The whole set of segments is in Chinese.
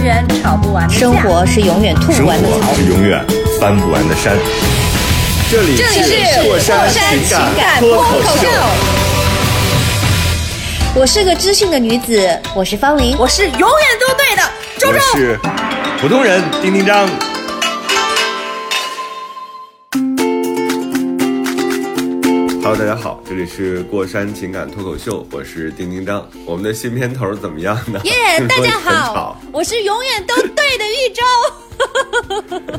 是永远吵不完的架生活是永远吐生不完的草活。是永远翻不完的山。这里这里是过山情感脱口秀，我是个知性的女子，我是方玲。我是永远都对的，周我周。是普通人丁丁张。Hello，大家好，这里是过山情感脱口秀，我是丁丁张。我们的新片头怎么样呢？耶 大家好，我是永远都对的玉州。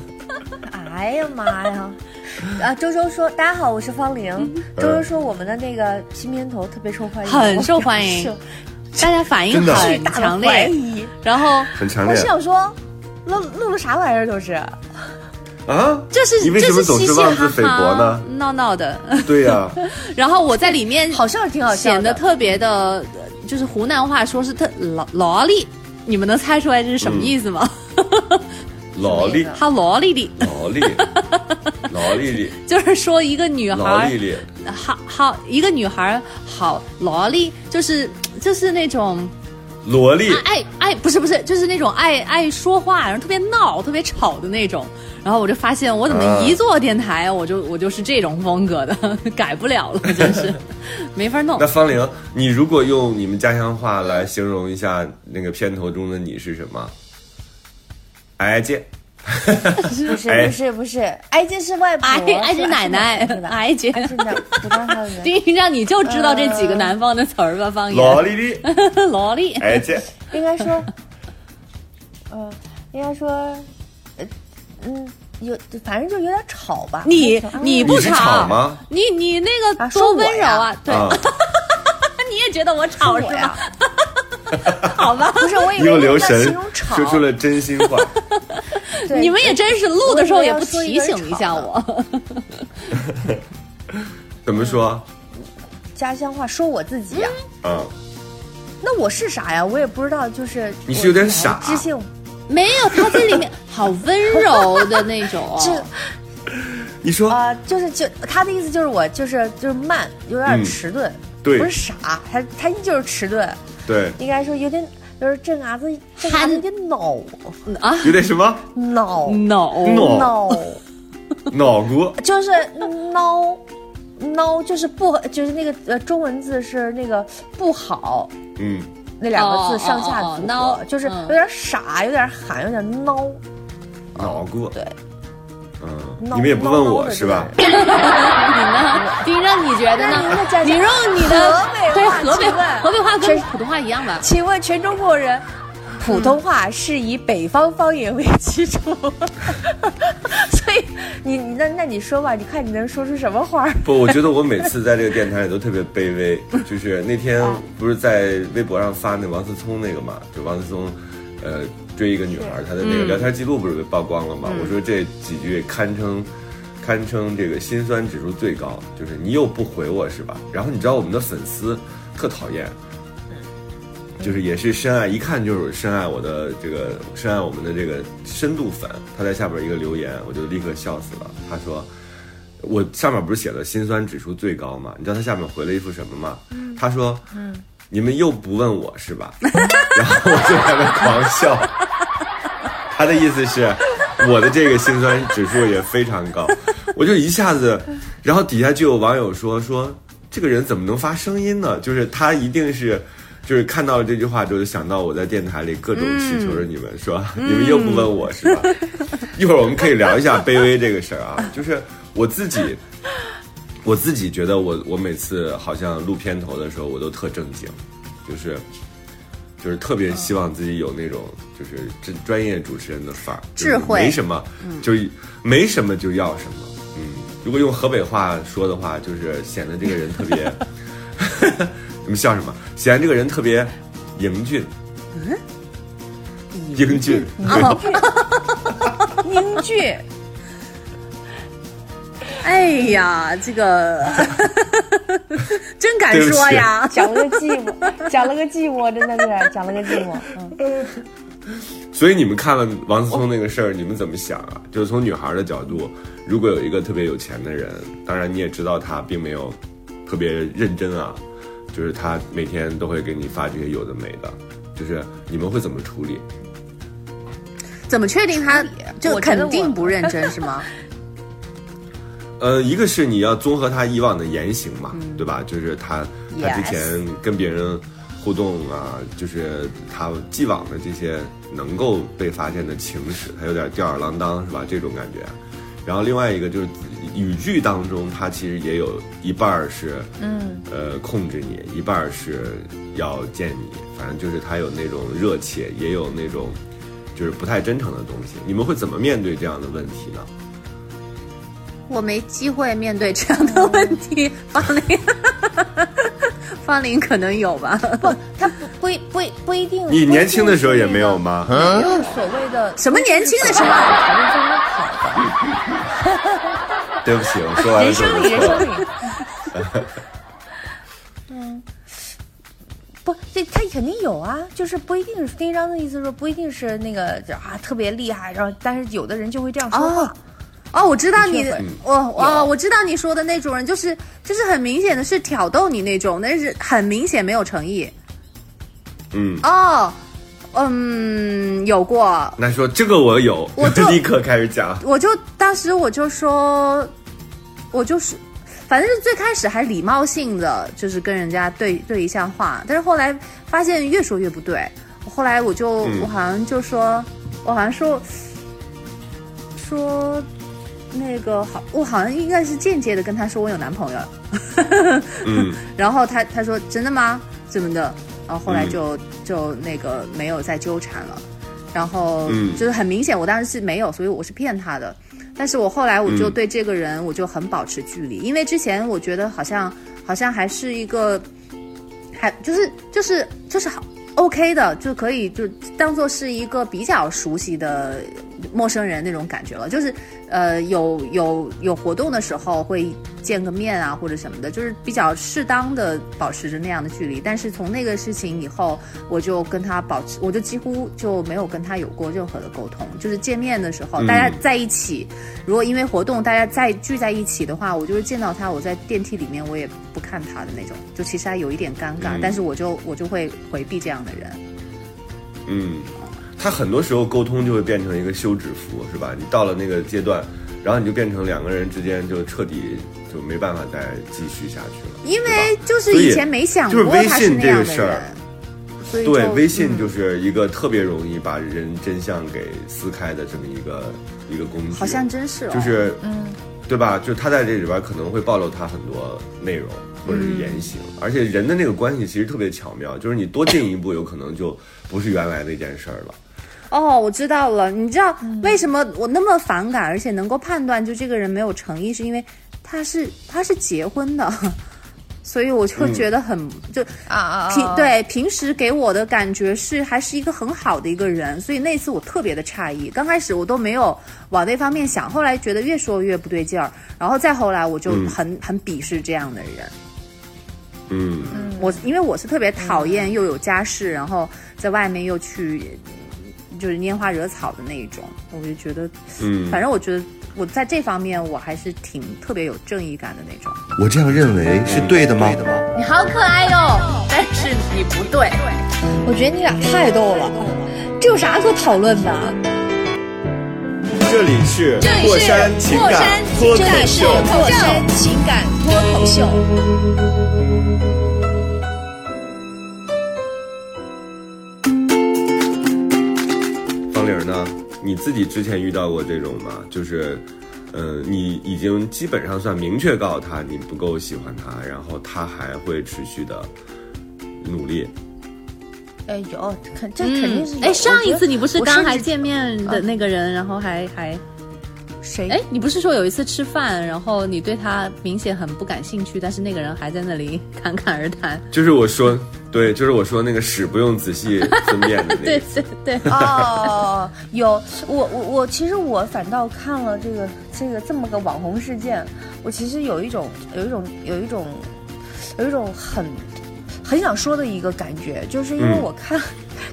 哎呀妈呀！啊，周周说：“大家好，我是方玲。”周周说：“我们的那个新片头特别受欢迎，很受欢迎 大家反应很大的强烈，然后我很强烈是想说，录录的啥玩意儿都是。啊！这是你为什么总这是嘻嘻是妄自菲薄哈呢？哈？闹闹的，对呀、然后我在里面好像是挺好笑的。显得特别的，呃就是湖南话说是特劳劳力，你们能猜出来这是什么意思吗？劳力，他劳力的，劳力，劳力力，就是说一个女孩劳力力，好好一个女孩好劳力，就是就是那种萝莉，爱爱不是不是，就是那种爱爱说话，然后特别闹、特别吵的那种。然后我就发现，我怎么啊一做电台，我就我就是这种风格的，改不了了，真是没法弄那。方玲，你如果用你们家乡话来形容一下那个片头中的你是什么？哎姐，不是哎不是不是，挨姐是外婆，哎哎，这奶奶，哎姐，是的，不当他的人。丁丁让你就知道这几个南方的词儿吧，方劳言。力力，萝莉，哎姐，应该说，呃，应该说，呃，嗯，有，反正就有点吵吧。你啊你不吵吗？你你那个啊多温柔啊！对，啊，你也觉得我吵是我呀吧？？好吧，不是，我以为你在形神容，吵，说出了真心话。你们也真是录的时候也不提醒一下我。怎么说？家乡话说我自己呀、嗯，那我是啥呀？我也不知道，就是你是有点傻。我知性，没有，他在里面好温柔的那种哦。这你说。啊、就是就他的意思就是我就是就是慢，有点嗯。迟钝，对。不是傻，他他就是迟钝，对，应该说有点就是这伢子这伢子有点恼啊？有点什么？恼恼恼，脑。骨就是孬孬，就是不就是那个呃中文字是那个不好。嗯，那两个字哦上下孬就是嗯。有点傻，有点喊，有点孬。脑骨，对，嗯，你们也不问我是吧？你呢？丁让你觉得呢？你用你的河北河北河北话跟普通话一样吧？请问全中国人，普通话是以北方方言为基础，所以你你那那你说吧，你看你能说出什么话？不，我觉得我每次在这个电台里都特别卑微。就是那天不是在微博上发那王思聪那个嘛，就王思聪，呃，追一个女孩，她的那个聊天记录不是被曝光了吗？我说这几句堪称。堪称这个心酸指数最高，就是你又不回我是吧？然后你知道我们的粉丝特讨厌，就是也是深爱，一看就是深爱我的这个深爱我们的这个深度粉。他在下边一个留言，我就立刻笑死了。他说：“我上面不是写了心酸指数最高吗？你知道他下面回了一副什么吗？他说：“嗯，你们又不问我是吧？” 然后我就在那狂笑。他的意思是，我的这个心酸指数也非常高，我就一下子，然后底下就有网友说说这个人怎么能发声音呢？就是他一定是。就是看到了这句话之后，就想到我在电台里各种祈求着你们，说你们又不问我是吧？一会儿我们可以聊一下卑微这个事儿啊。就是我自己，我自己觉得我我每次好像录片头的时候，我都特正经，就是就是特别希望自己有那种就是专专业主持人的范儿，智慧没什么，就没什么就要什么。嗯，如果用河北话说的话，就是显得这个人特别，你们笑什么？显得这个人特别英俊。英俊，英俊，哎呀，这个 真敢说呀！讲了个寂寞，讲了个寂寞，真的是讲了个寂寞。嗯，所以你们看了王思聪那个事儿，你们怎么想啊？就是从女孩的角度，如果有一个特别有钱的人，当然你也知道他并没有特别认真啊，就是他每天都会给你发这些有的没的，就是你们会怎么处理？怎么确定他就肯定不认真是吗？呃，一个是你要综合他以往的言行嘛，对吧？就是他他之前跟别人互动啊，就是他既往的这些能够被发现的情史，他有点吊儿郎当是吧？这种感觉。然后另外一个就是语句当中，他其实也有一半儿是嗯呃控制你，一半儿是要见你，反正就是他有那种热切，也有那种就是不太真诚的东西。你们会怎么面对这样的问题呢？我没机会面对这样的问题，方林，方林可能有吧？不，他不不一不一不一定。你年轻的时候也没有吗？没有所谓的什么年轻的时候？条件非常好的，对不起，我说完了人生里人生里。嗯，不，这他肯定有啊，就是不一定是丁一章的意思说不一定是那个啊特别厉害，然后但是有的人就会这样说话。哦哦，我知道你的，我哦，我知道你说的那种人，就是就是很明显的是挑逗你那种，但是很明显没有诚意。嗯，哦，嗯，有过，那说这个我有，我就 立刻开始讲。我就当时我就说，我就是，反正是最开始还礼貌性的，就是跟人家对对一下话，但是后来发现越说越不对，后来我就、嗯。我好像就说，我好像说说那个好，我好像应该是间接的跟他说我有男朋友，嗯。然后他他说真的吗？怎么的？然后后来嗯。就、就那个没有再纠缠了，然后嗯。就是很明显，我当时是没有，所以我是骗他的。但是我后来我就嗯。对这个人我就很保持距离，因为之前我觉得好像好像还是一个，还就是就是就是好 OK 的，就可以就当做是一个比较熟悉的陌生人那种感觉了，就是呃有有有活动的时候会见个面啊或者什么的，就是比较适当的保持着那样的距离。但是从那个事情以后，我就跟他保持，我就几乎就没有跟他有过任何的沟通。就是见面的时候，嗯大家在一起，如果因为活动大家再聚在一起的话，我就是见到他，我在电梯里面我也不看他的那种，就其实还有一点尴尬，嗯但是我就我就会回避这样的人。嗯，他很多时候沟通就会变成一个休止符，是吧？你到了那个阶段，然后你就变成两个人之间就彻底就没办法再继续下去了。因为就是以前没想就是微过他是信这那样的人个事儿，对，微信嗯就是一个特别容易把人真相给撕开的这么一个一个工具。好像真是哦，就是，嗯，对吧？就他在这里边可能会暴露他很多内容或者是言行，嗯而且人的那个关系其实特别巧妙，就是你多进一步，有可能就不是原来那件事儿了。哦，我知道了。你知道嗯为什么我那么反感，而且能够判断就这个人没有诚意，是因为他是他是结婚的，所以我就觉得很、就啊啊平对平时给我的感觉是还是一个很好的一个人，所以那次我特别的诧异。刚开始我都没有往那方面想，后来觉得越说越不对劲儿，然后再后来我就嗯很、很鄙视这样的人。嗯我因为我是特别讨厌又有家室，然后在外面又去就是拈花惹草的那一种，我就觉得，嗯，反正我觉得我在这方面我还是挺特别有正义感的那种。我这样认为是对的吗？你好可爱哟、但是你不对。我觉得你俩太逗了，这有啥可讨论的？这里是过山情感脱口这里是秀，过山情感脱口秀。玲呢？你自己之前遇到过这种吗？就是，嗯、你已经基本上算明确告诉他你不够喜欢他，然后他还会持续的努力。哎，有，肯这肯定是有。哎，上一次你不是刚还见面的那个人，然后还还谁？哎，你不是说有一次吃饭，然后你对他明显很不感兴趣，但是那个人还在那里侃侃而谈？就是我说，对，就是我说那个屎不用仔细分辨的那对个。对对，哦，有我我我，其实我反倒看了这个这个这么个网红事件，我其实有一种有一种有一种有一种很很想说的一个感觉，就是因为嗯我看、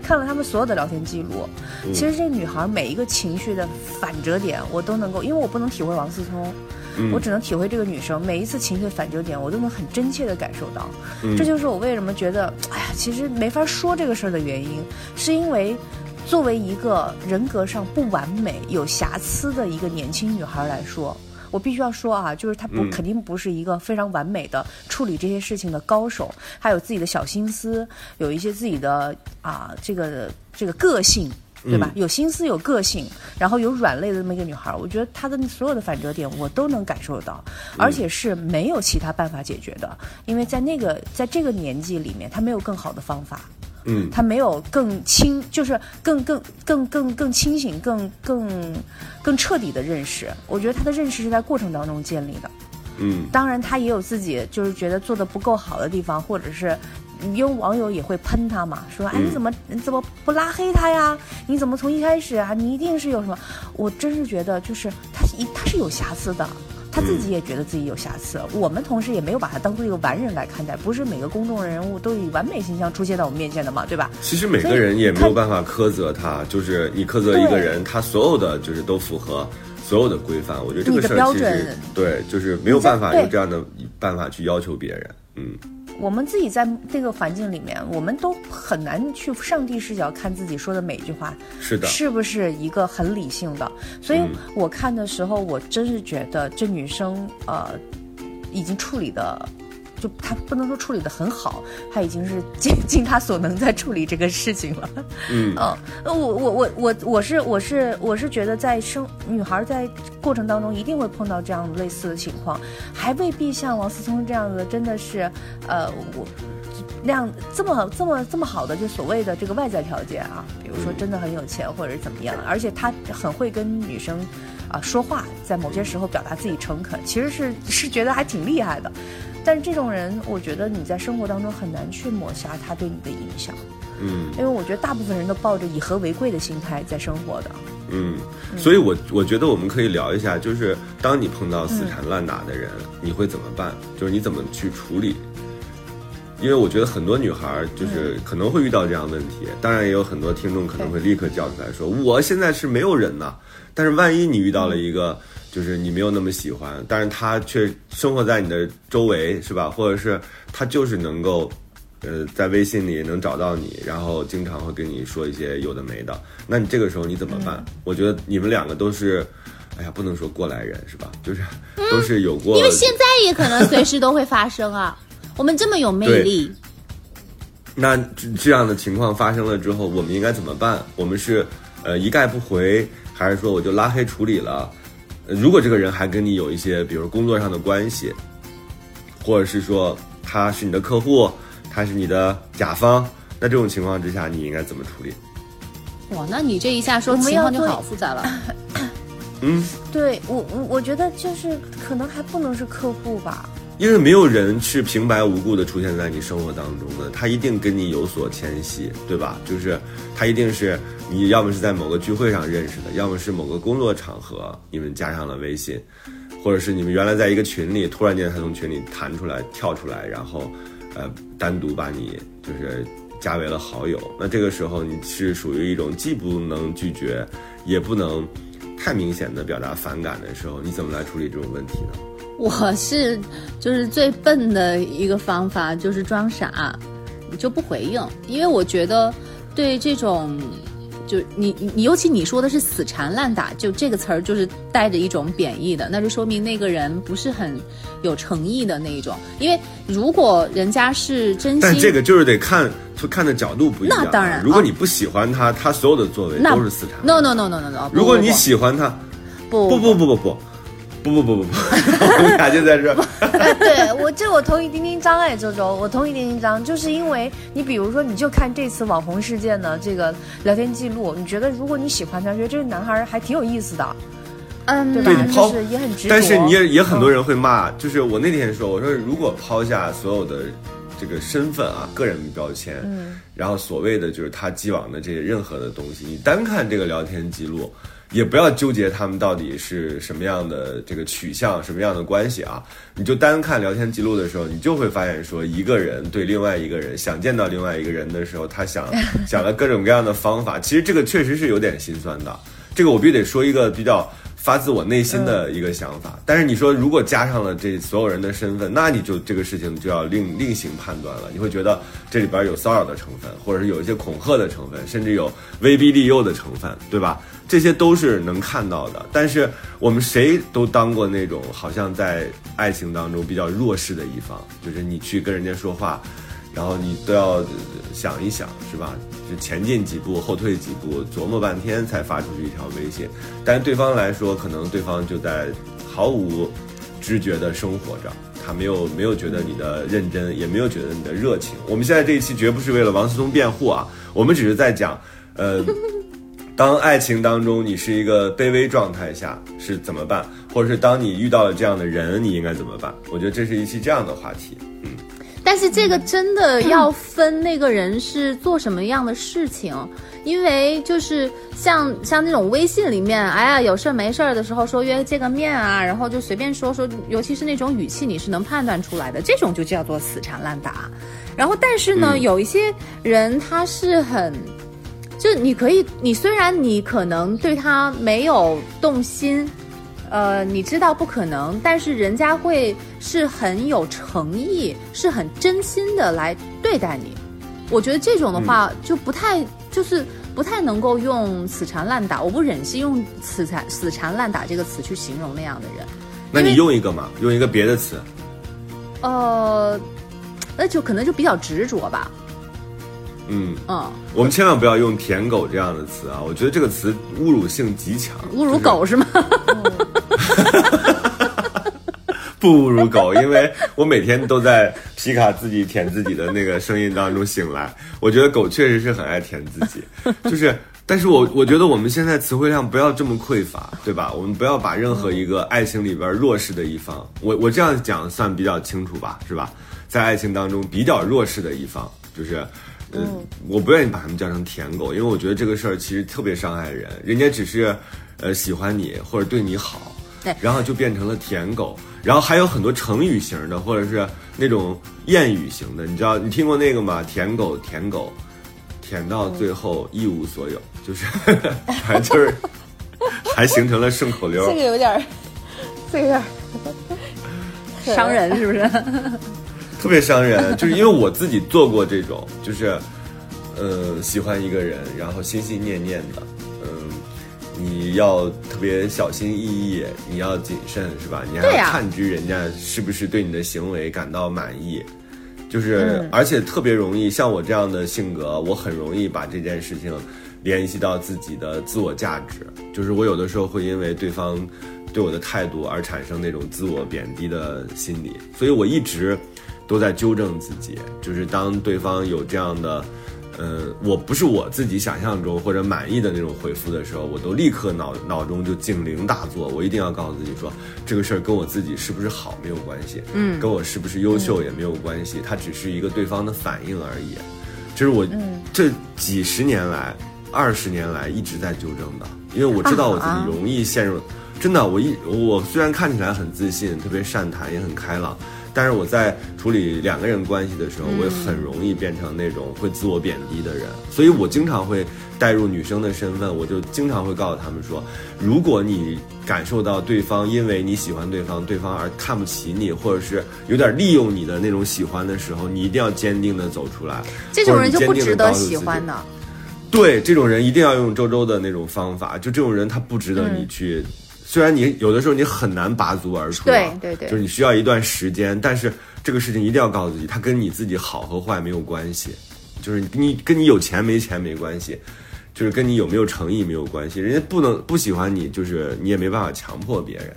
看了他们所有的聊天记录，嗯其实这女孩每一个情绪的反折点，我都能够，因为我不能体会王思聪。嗯我只能体会这个女生每一次情绪的反折点，我都能很真切的感受到。嗯这就是我为什么觉得，哎呀，其实没法说这个事儿的原因，是因为作为一个人格上不完美、有瑕疵的一个年轻女孩来说，我必须要说啊，就是她不、嗯肯定不是一个非常完美的处理这些事情的高手，还有自己的小心思，有一些自己的啊这个这个个性。对吧？有心思、有个性，然后有软肋的这么一个女孩，我觉得她的所有的反折点我都能感受到，而且是没有其他办法解决的，因为在那个在这个年纪里面，她没有更好的方法。嗯他没有更清，就是更更更更更清醒、更更更彻底的认识。我觉得他的认识是在过程当中建立的。嗯当然，他也有自己就是觉得做的不够好的地方，或者是。因为网友也会喷他嘛，说哎嗯你怎么你怎么不拉黑他呀？你怎么从一开始啊？你一定是有什么？我真是觉得就是他一他是有瑕疵的，他自己也觉得自己有瑕疵。我们同时也没有把他当做一个完人来看待，不是每个公众人物都以完美形象出现在我们面前的嘛，对吧？其实每个人也没有办法苛责他，就是你苛责一个人，他所有的就是都符合所有的规范。我觉得这个事儿其实准对，就是没有办法你在有这样的办法去要求别人。嗯我们自己在这个环境里面，我们都很难去上帝视角看自己说的每一句话是的，是不是一个很理性的。所以嗯我看的时候，我真是觉得这女生呃已经处理的。就他不能说处理的很好，他已经是尽尽他所能在处理这个事情了。嗯嗯，呃我我我我我是我是我是觉得在生女孩在过程当中一定会碰到这样类似的情况，还未必像王思聪这样的真的是，呃，我那样这么这么这么好的就所谓的这个外在条件啊，比如说真的很有钱或者是怎么样，而且他很会跟女生啊、说话，在某些时候表达自己诚恳，其实是是觉得还挺厉害的。但是这种人，我觉得你在生活当中很难去抹杀他对你的影响。嗯因为我觉得大部分人都抱着以和为贵的心态在生活的。嗯，所以我我觉得我们可以聊一下，就是当你碰到死缠烂打的人，你会怎么办？就是你怎么去处理？因为我觉得很多女孩儿就是可能会遇到这样的问题，当然也有很多听众可能会立刻叫出来说，我现在是没有人呐。但是万一你遇到了一个，就是你没有那么喜欢，但是他却生活在你的周围，是吧？或者是他就是能够，呃，在微信里能找到你，然后经常会跟你说一些有的没的，那你这个时候你怎么办？我觉得你们两个都是，哎呀，不能说过来人是吧？就是都是有过，因为现在也可能随时都会发生啊。我们这么有魅力，那这这样的情况发生了之后，我们应该怎么办？我们是呃一概不回，还是说我就拉黑处理了？呃如果这个人还跟你有一些，比如工作上的关系，或者是说他是你的客户，他是你的甲方，那这种情况之下，你应该怎么处理？哇，那你这一下说情况就好复杂了。嗯，对我我我觉得就是可能还不能是客户吧。因为没有人是平白无故的出现在你生活当中的，他一定跟你有所牵系，对吧？就是他一定是你要么是在某个聚会上认识的，要么是某个工作场合你们加上了微信，或者是你们原来在一个群里，突然间他从群里弹出来跳出来，然后呃单独把你就是加为了好友。那这个时候你是属于一种既不能拒绝，也不能太明显的表达反感的时候，你怎么来处理这种问题呢？我是就是最笨的一个方法，就是装傻，你就不回应，因为我觉得对这种。就你你你尤其你说的是死缠烂打，就这个词儿就是带着一种贬义的，那就说明那个人不是很有诚意的那一种。因为如果人家是真心，但这个就是得看看的角度不一样啊。那当然如果你不喜欢他，他所有的作为那都是死缠。no no no no no no，如果你喜欢他，不不不不不不不不不不不，我们俩就在这儿。哎，对我这我同意丁丁张哎，周周，我同意丁丁张，就是因为你比如说，你就看这次网红事件的这个聊天记录，你觉得如果你喜欢他，觉得这个男孩还挺有意思的，嗯，对吧？对你抛就是也很执着。但是你也也很多嗯人会骂，就是我那天说，我说如果抛下所有的这个身份啊、个人标签，嗯，然后所谓的就是他既往的这些任何的东西，你单看这个聊天记录，也不要纠结他们到底是什么样的这个取向、什么样的关系啊，你就单看聊天记录的时候，你就会发现说，一个人对另外一个人想见到另外一个人的时候，他想 想了各种各样的方法，其实这个确实是有点心酸的。这个我必须得说一个比较发自我内心的一个想法。但是你说如果加上了这所有人的身份，那你就这个事情就要另另行判断了。你会觉得这里边有骚扰的成分，或者是有一些恐吓的成分，甚至有威逼利诱的成分，对吧？这些都是能看到的。但是我们谁都当过那种好像在爱情当中比较弱势的一方，就是你去跟人家说话。然后你都要想一想，是吧？就前进几步，后退几步，琢磨半天才发出去一条微信。但对方来说，可能对方就在毫无知觉的生活着，他没有没有觉得你的认真，也没有觉得你的热情。我们现在这一期绝不是为了王思聪辩护啊，我们只是在讲，呃，当爱情当中你是一个卑微状态下是怎么办，或者是当你遇到了这样的人，你应该怎么办？我觉得这是一期这样的话题。嗯但是这个真的要分那个人是做什么样的事情，因为就是像像那种微信里面，哎呀有事儿没事儿的时候说约见个面啊，然后就随便说说，尤其是那种语气你是能判断出来的，这种就叫做死缠烂打。然后但是呢，嗯有一些人他是很。就你可以，你虽然你可能对他没有动心，呃，你知道不可能，但是人家会是很有诚意，是很真心的来对待你。我觉得这种的话就不太，就是不太能够用死缠烂打，我不忍心用死缠死缠烂打这个词去形容那样的人。那你用一个嘛，用一个别的词。呃，那就可能就比较执着吧。嗯，嗯，我们千万不要用“舔狗”这样的词啊！我觉得这个词侮辱性极强。侮辱狗是吗？不侮辱狗，因为我每天都在皮卡自己舔自己的那个声音当中醒来。我觉得狗确实是很爱舔自己，就是，但是我我觉得我们现在词汇量不要这么匮乏，对吧？我们不要把任何一个爱情里边弱势的一方，我我这样讲算比较清楚吧，是吧？在爱情当中比较弱势的一方，就是。呃，我不愿意把他们叫成舔狗，因为我觉得这个事儿其实特别伤害人。人家只是，呃，喜欢你或者对你好，对然后就变成了舔狗。然后还有很多成语型的，或者是那种谚语型的，你知道你听过那个吗？舔狗，舔狗，舔到最后一无所有，就是 反正就是还形成了顺口溜。这个有点儿，这个有点儿 伤人是不是？特别伤人，就是因为我自己做过这种，就是，呃，喜欢一个人，然后心心念念的，嗯、你要特别小心翼翼，你要谨慎，是吧？你还要探知人家是不是对你的行为感到满意，就是，而且特别容易，像我这样的性格，我很容易把这件事情联系到自己的自我价值，就是我有的时候会因为对方对我的态度而产生那种自我贬低的心理，所以我一直都在纠正自己，就是当对方有这样的。呃，我不是我自己想象中或者满意的那种回复的时候，我都立刻脑脑中就警铃大作，我一定要告诉自己说，这个事儿跟我自己是不是好没有关系，嗯，跟我是不是优秀也没有关系，它只是一个对方的反应而已。这是我这几十年来、二十年来一直在纠正的，因为我知道我自啊己容易陷入。真的，我一我虽然看起来很自信、特别善谈，也很开朗，但是我在处理两个人关系的时候，我也很容易变成那种会自我贬低的人，所以我经常会带入女生的身份，我就经常会告诉他们说，如果你感受到对方因为你喜欢对方，对方而看不起你，或者是有点利用你的那种喜欢的时候，你一定要坚定的走出来。这种人就不值得喜欢的。对这种人一定要用周周的那种方法，就这种人他不值得你去。虽然你有的时候你很难拔足而出、啊，对对对就是你需要一段时间，但是这个事情一定要告诉自己，它跟你自己好和坏没有关系，就是你跟你有钱没钱没关系，就是跟你有没有诚意没有关系。人家不能不喜欢你，就是你也没办法强迫别人。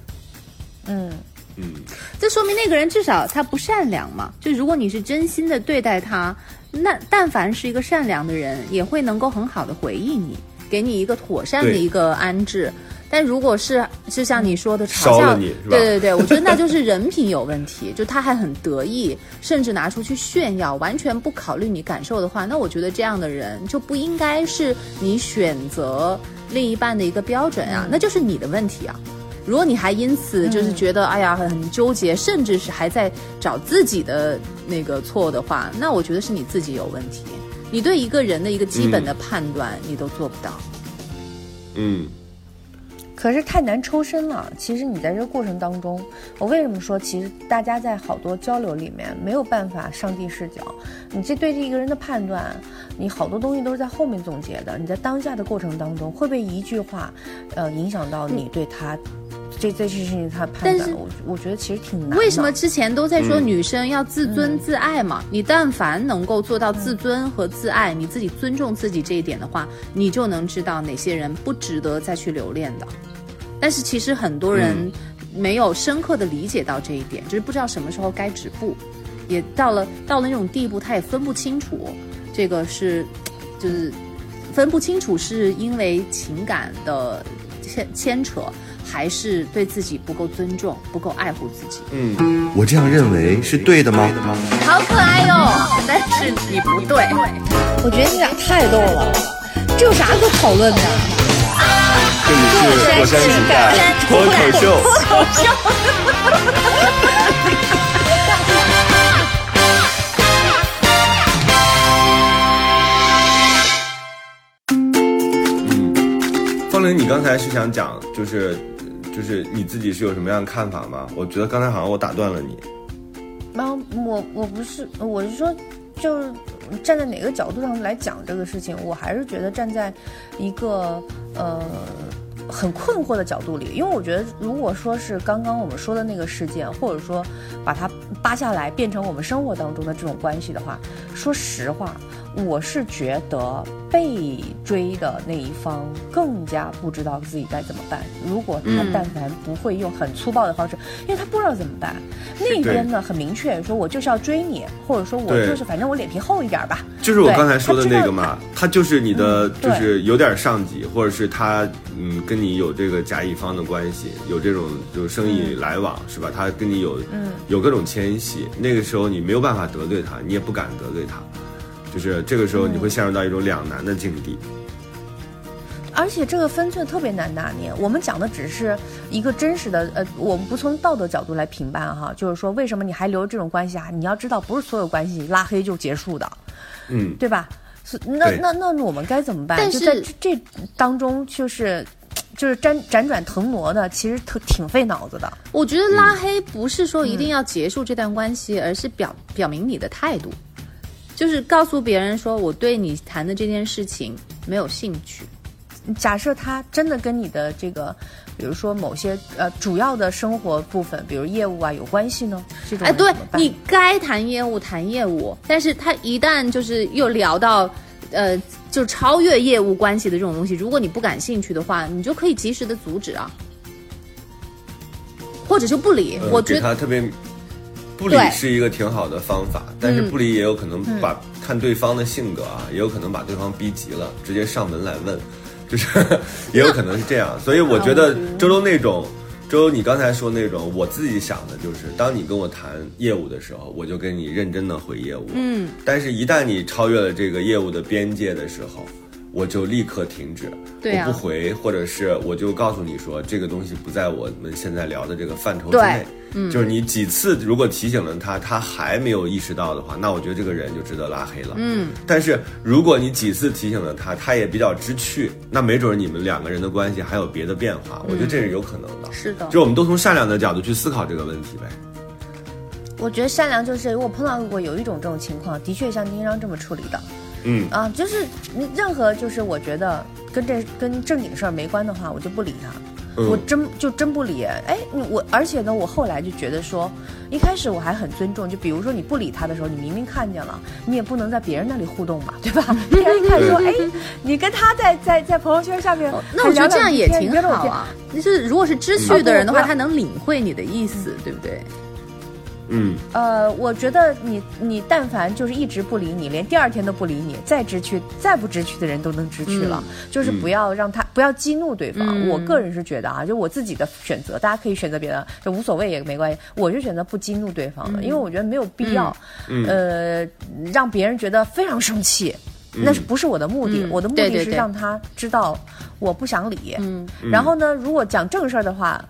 嗯，嗯，这说明那个人至少他不善良嘛。就如果你是真心的对待他，那但凡是一个善良的人，也会能够很好的回应你，给你一个妥善的一个安置。但如果是就像你说的嘲笑你对对对，我觉得那就是人品有问题，就他还很得意，甚至拿出去炫耀，完全不考虑你感受的话，那我觉得这样的人就不应该是你选择另一半的一个标准啊，那就是你的问题啊。如果你还因此就是觉得、哎呀很很纠结，甚至是还在找自己的那个错的话，那我觉得是你自己有问题。你对一个人的一个基本的判断，你都做不到。嗯，可是太难抽身了。其实你在这个过程当中，我为什么说，其实大家在好多交流里面没有办法上帝视角。你这对这一个人的判断，你好多东西都是在后面总结的。你在当下的过程当中，会不会一句话，呃，影响到你对他、这这事情他的判但是断？我我觉得其实挺难。为什么之前都在说嗯女生要自尊自爱嘛？你但凡能够做到自尊和自爱，你自己尊重自己这一点的话，你就能知道哪些人不值得再去留恋的。但是其实很多人嗯没有深刻的理解到这一点，就是不知道什么时候该止步，也到了到了那种地步，他也分不清楚这个是就是分不清楚是因为情感的牵牵扯，还是对自己不够尊重、不够爱护自己。嗯我这样认为是对的吗？好可爱哟、但是你不对。我觉得你俩太逗了，这有啥可讨论的？这里是火山情感脱口秀。嗯，方玲，你刚才是想讲，就是就是你自己是有什么样的看法吗？我觉得刚才好像我打断了你。没有，我我不是，我是说，就是站在哪个角度上来讲这个事情，我还是觉得站在一个呃很困惑的角度里，因为我觉得如果说是刚刚我们说的那个事件，或者说把它扒下来变成我们生活当中的这种关系的话，说实话，我是觉得被追的那一方更加不知道自己该怎么办。如果他嗯但凡不会用很粗暴的方式，因为他不知道怎么办。那边呢很明确说，我就是要追你，或者说我就是反正我脸皮厚一点吧。就是我刚才说的那个嘛，他就是你的，嗯就是有点上级，或者是他嗯跟你有这个甲乙方的关系，有这种就是生意来往，是吧？他跟你有嗯有各种牵系，那个时候你没有办法得罪他，你也不敢得罪他，就是这个时候你会陷入到一种两难的境地。而且这个分寸特别难拿捏。我们讲的只是一个真实的，呃，我们不从道德角度来评判哈，就是说为什么你还留着这种关系啊？你要知道，不是所有关系拉黑就结束的，嗯，对吧？所那那那我们该怎么办？但就是在这这当中，就是就是辗辗转腾挪的，其实特挺费脑子的。我觉得拉黑不是说一定要结束这段关系，而是表表明你的态度，就是告诉别人说我对你谈的这件事情没有兴趣。假设他真的跟你的这个，比如说某些呃主要的生活部分，比如业务啊有关系呢？这种哎，对你该谈业务谈业务，但是他一旦就是又聊到，呃，就超越业务关系的这种东西，如果你不感兴趣的话，你就可以及时的阻止啊，或者就不理。呃我觉得他特别不理是一个挺好的方法，但是不理也有可能把、看对方的性格啊，也有可能把对方逼急了，直接上门来问，就是 也有可能是这样。所以我觉得周周那种。周周，你刚才说那种，我自己想的就是，当你跟我谈业务的时候，我就跟你认真的回业务。嗯，但是，一旦你超越了这个业务的边界的时候，我就立刻停止，对啊我不回，或者是我就告诉你说，这个东西不在我们现在聊的这个范畴之内。嗯，就是你几次如果提醒了他，他还没有意识到的话，那我觉得这个人就值得拉黑了。嗯，但是如果你几次提醒了他，他也比较知趣，那没准你们两个人的关系还有别的变化，我觉得这是有可能的。是的就我们都从善良的角度去思考这个问题呗。我觉得善良就是，如果碰到过有一种这种情况，的确像丁章这么处理的嗯，啊，就是你任何就是我觉得跟这跟正经事儿没关的话，我就不理他。嗯我真就真不理，哎，你我而且呢，我后来就觉得说，一开始我还很尊重，就比如说你不理他的时候，你明明看见了，你也不能在别人那里互动嘛，对吧？别人一看说，哎，你跟他在在在朋友圈下面，哦那我觉得这样也挺好啊。啊。就是如果是知趣的人的话，嗯他能领会你的意思，对不对？嗯呃，我觉得你你但凡就是一直不理你，连第二天都不理你，再直去再不直去的人都能直去了，就是不要让他不要激怒对方。嗯我个人是觉得啊，就我自己的选择，大家可以选择别的，就无所谓也没关系。我就选择不激怒对方的，因为我觉得没有必要，嗯呃，让别人觉得非常生气。那是不是我的目的？嗯我的目的是让他知道我不想理。嗯然后呢，如果讲正事儿的话，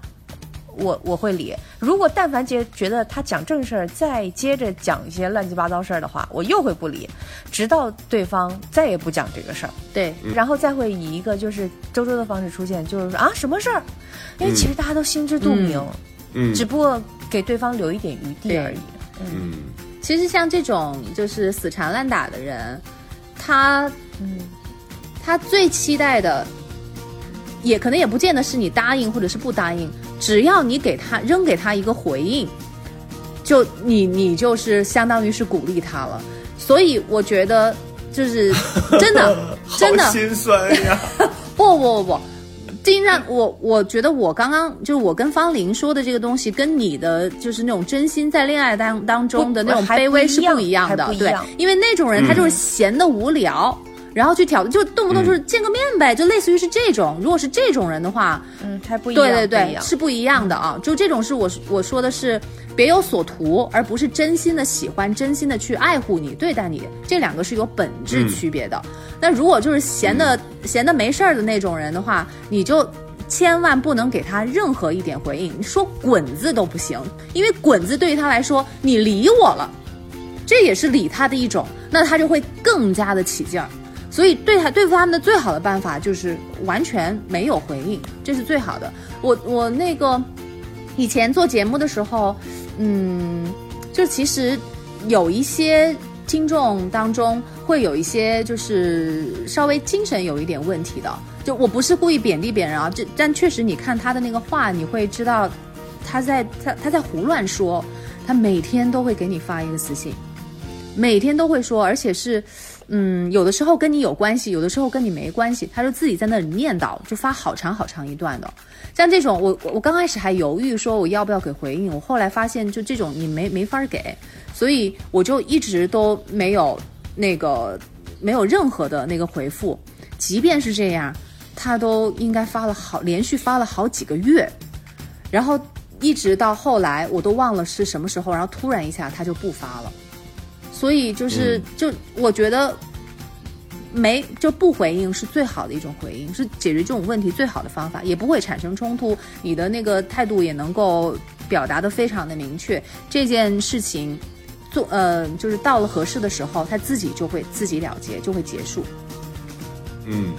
我我会理。如果但凡觉觉得他讲正事儿，再接着讲一些乱七八糟事儿的话，我又会不理，直到对方再也不讲这个事儿，对，然后再会以一个就是周周的方式出现，就是说啊什么事儿？因为其实大家都心知肚明，嗯。只不过给对方留一点余地而已。嗯。其实像这种就是死缠烂打的人，他嗯，他最期待的，也可能也不见得是你答应或者是不答应，只要你给他扔给他一个回应，就你你就是相当于是鼓励他了。所以我觉得就是 真的真的心酸呀。不不不不，经常我我觉得我刚刚就是我跟方玲说的这个东西，跟你的就是那种真心在恋爱当当中的那种卑微是不一样的对，因为那种人他就是闲的无聊。然后去挑，就动不动就是见个面呗，就类似于是这种。如果是这种人的话，嗯，还不一样，对对对，不是不一样的啊。就这种是我我说的是别有所图，而不是真心的喜欢，真心的去爱护你、对待你，这两个是有本质区别的。那如果就是闲的、闲的没事儿的那种人的话，你就。千万不能给他任何一点回应，你说滚字都不行，因为滚字对于他来说，你理我了，这也是理他的一种，那他就会更加的起劲儿。所以对他对付他们的最好的办法就是完全没有回应，这是最好的。我我那个以前做节目的时候，嗯，就其实有一些听众当中会有一些就是稍微精神有一点问题的，就我不是故意贬低别人啊，这但确实你看他的那个话，你会知道他在他他在胡乱说，他每天都会给你发一个私信，每天都会说，而且是。嗯，有的时候跟你有关系，有的时候跟你没关系，他就自己在那里念叨，就发好长好长一段的。像这种，我我我刚开始还犹豫说我要不要给回应，我后来发现就这种你没没法给，所以我就一直都没有那个没有任何的那个回复。即便是这样，他都应该发了好连续发了好几个月，然后一直到后来我都忘了是什么时候，然后突然一下他就不发了。所以就是、就我觉得没就不回应是最好的一种回应，是解决这种问题最好的方法，也不会产生冲突，你的那个态度也能够表达的非常的明确。这件事情做呃就是到了合适的时候，他自己就会自己了结，就会结束。嗯，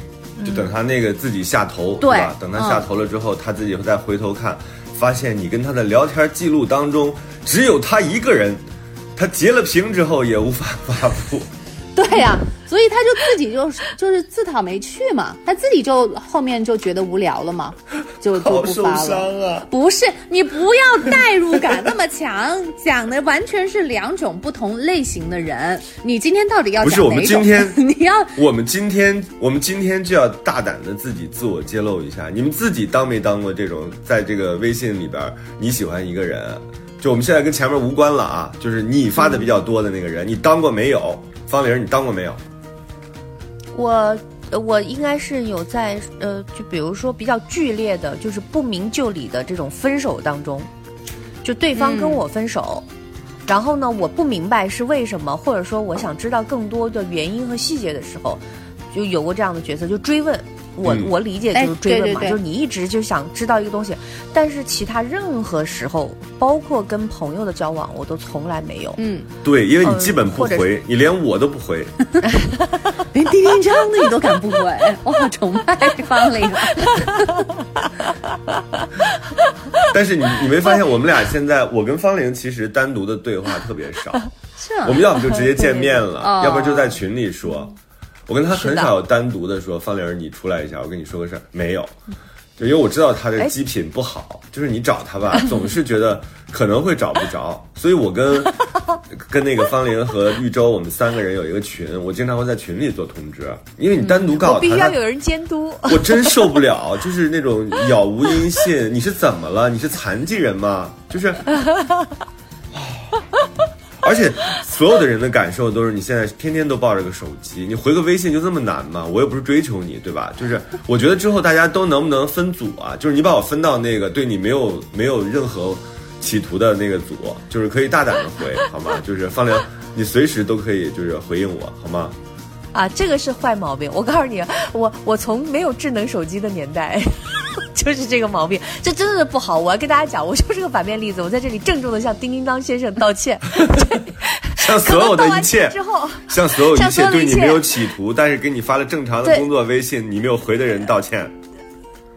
就等他那个自己下头，对吧？等他下头了之后，他自己会再回头看，发现你跟他的聊天记录当中只有他一个人，他截了屏之后也无法发布。对呀、所以他就自己就就是自讨没趣嘛，他自己就后面就觉得无聊了嘛，就就不发了。伤啊！不是，你不要代入感那么强，讲的完全是两种不同类型的人。你今天到底要不是我们？今天 你要我们今天，我们今天就要大胆的自己自我揭露一下，你们自己当没当过这种，在这个微信里边，你喜欢一个人，就我们现在跟前面无关了啊，就是你发的比较多的那个人，你当过没有？方玲，你当过没有？我呃我应该是有在呃，就比如说比较剧烈的，就是不明就里的这种分手当中，就对方跟我分手，然后呢，我不明白是为什么，或者说我想知道更多的原因和细节的时候，就有过这样的角色，就追问。我、嗯我理解哎就是追问嘛，对对对就是你一直就想知道一个东西，但是其他任何时候，包括跟朋友的交往，我都从来没有。嗯，对，因为你嗯基本不回，你连我都不回。连丁丁章的你都敢不回，我好崇拜方玲。但是你你没发现我们俩现在，我跟方玲其实单独的对话特别少，我们要不就直接见面了，哦要不然就在群里说。我跟他很少有单独的说，方玲儿你出来一下，我跟你说个事儿，没有。就因为我知道他的哎机品不好，就是你找他吧，总是觉得可能会找不着，所以我跟 跟那个方玲和玉州，我们三个人有一个群，我经常会在群里做通知，因为你单独告诉他，必须要有人监督。我真受不了，就是那种杳无音信。你是怎么了？你是残疾人吗？就是，而且所有的人的感受都是，你现在天天都抱着个手机，你回个微信就这么难吗？我又不是追求你，对吧？就是我觉得之后大家都能不能分组啊？就是你把我分到那个对你没有没有任何企图的那个组，就是可以大胆的回，好吗？就是方玲，你随时都可以就是回应我，好吗？啊，这个是坏毛病。我告诉你，我我从没有智能手机的年代，就是这个毛病，这真的是不好。我要跟大家讲，我就是个反面例子。我在这里郑重的向叮叮当先生道歉。向所有的一切之后，向所有一切对你没有企图，但是给你发了正常的工作微信，你没有回的人道歉。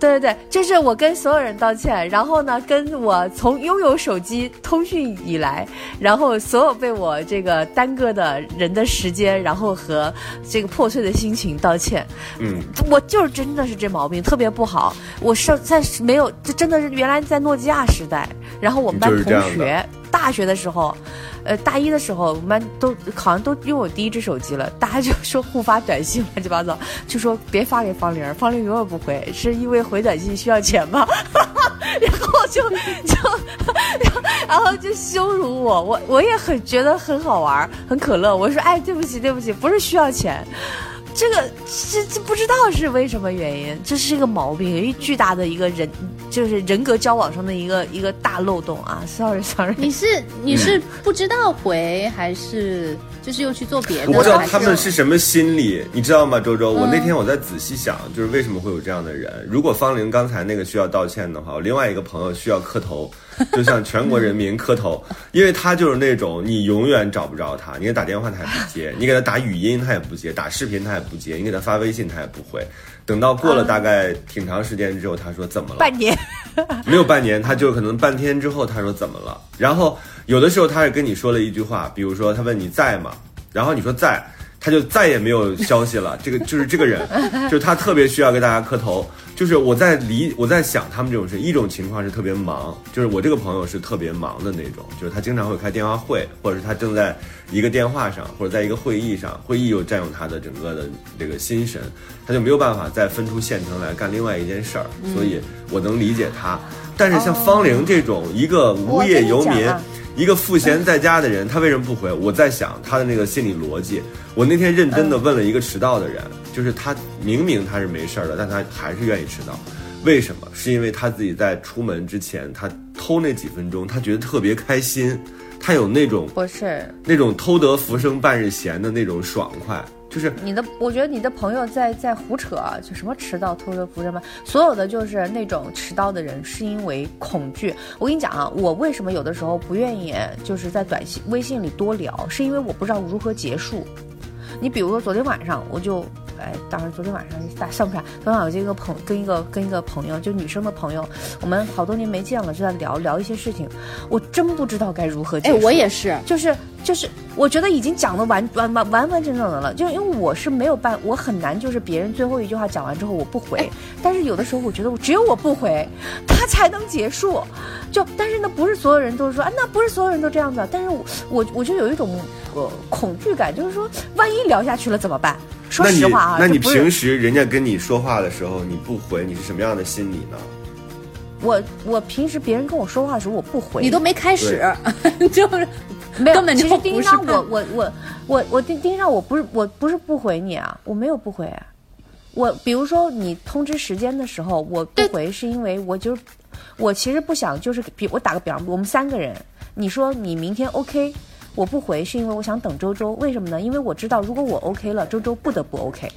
对对对，就是我跟所有人道歉，然后呢，跟我从拥有手机通讯以来，然后所有被我这个耽搁的人的时间，然后和这个破碎的心情道歉。嗯，我就是真的是这毛病特别不好。我上在没有，这真的是原来在诺基亚时代，然后我们班同学大学的时候。呃，大一的时候，我们班都好像都拥有第一只手机了，大家就说互发短信乱七八糟，就说别发给方玲，方玲永远不回，是因为回短信需要钱吗？然后就就 然后就羞辱我，我我也很觉得很好玩，很可乐。我说哎，对不起对不起，不是需要钱。这个这这不知道是为什么原因，这是一个毛病，一巨大的一个人就是人格交往上的一个一个大漏洞啊！sorry sorry，你是你是不知道回，还是就是又去做别的？我不知道他们是什么心理，你知道吗，周周？我嗯那天我在仔细想，就是为什么会有这样的人。如果方玲刚才那个需要道歉的话，我另外一个朋友需要磕头，就向全国人民磕头，因为他就是那种你永远找不着他，你给他打电话他也不接，你给他打语音他也不接，打视频他也不接，你给他发微信他也不回。等到过了大概挺长时间之后，他说怎么了？半年，没有半年，他就可能半天之后，他说怎么了？然后有的时候他是跟你说了一句话，比如说他问你在吗？然后你说在，他就再也没有消息了。这个就是这个人，就是他特别需要给大家磕头。就是我在理我在想他们这种事，一种情况是特别忙，就是我这个朋友是特别忙的那种，就是他经常会开电话会，或者是他正在一个电话上，或者在一个会议上，会议又占用他的整个的这个心神，他就没有办法再分出县城来干另外一件事儿，所以我能理解他。但是像方玲这种一个无业游民，一个赋闲在家的人，他为什么不回？我在想他的那个心理逻辑。我那天认真的问了一个迟到的人，就是他明明他是没事儿的，但他还是愿意迟到，为什么？是因为他自己在出门之前，他偷那几分钟，他觉得特别开心，他有那种不是那种偷得浮生半日闲的那种爽快，就是你的，我觉得你的朋友在在胡扯，就什么迟到、偷着扶着吗？所有的就是那种迟到的人，是因为恐惧。我跟你讲啊，我为什么有的时候不愿意就是在短信、微信里多聊，是因为我不知道如何结束。你比如说昨天晚上我就。哎，当时，昨天晚上大算不上。昨天晚上我就一个朋跟一个跟一个朋友，就女生的朋友，我们好多年没见了，就在聊聊一些事情。我真不知道该如何结哎，束。我也是，就是就是，我觉得已经讲的完完完完完整整的了，就因为我是没有办，我很难就是别人最后一句话讲完之后我不回，但是有的时候我觉得我只有我不回，他才能结束。就但是那，不是所有人都是说啊，那不是所有人都这样子，但是我我我就有一种呃恐惧感，就是说万一聊下去了怎么办？说实话啊，那你平时人家跟你说话的时候你不回，你是什么样的心理呢？我我平时别人跟我说话的时候我不回，你都没开始，就是 没有，根本就其实丁上我我我我我丁丁上我不是我不是不回你啊，我没有不回、啊。我比如说你通知时间的时候，我不回是因为我就是我其实不想就是比我打个比方，我们三个人，你说你明天 OK，我不回是因为我想等周周，为什么呢？因为我知道如果我 OK 了，周周不得不 OK。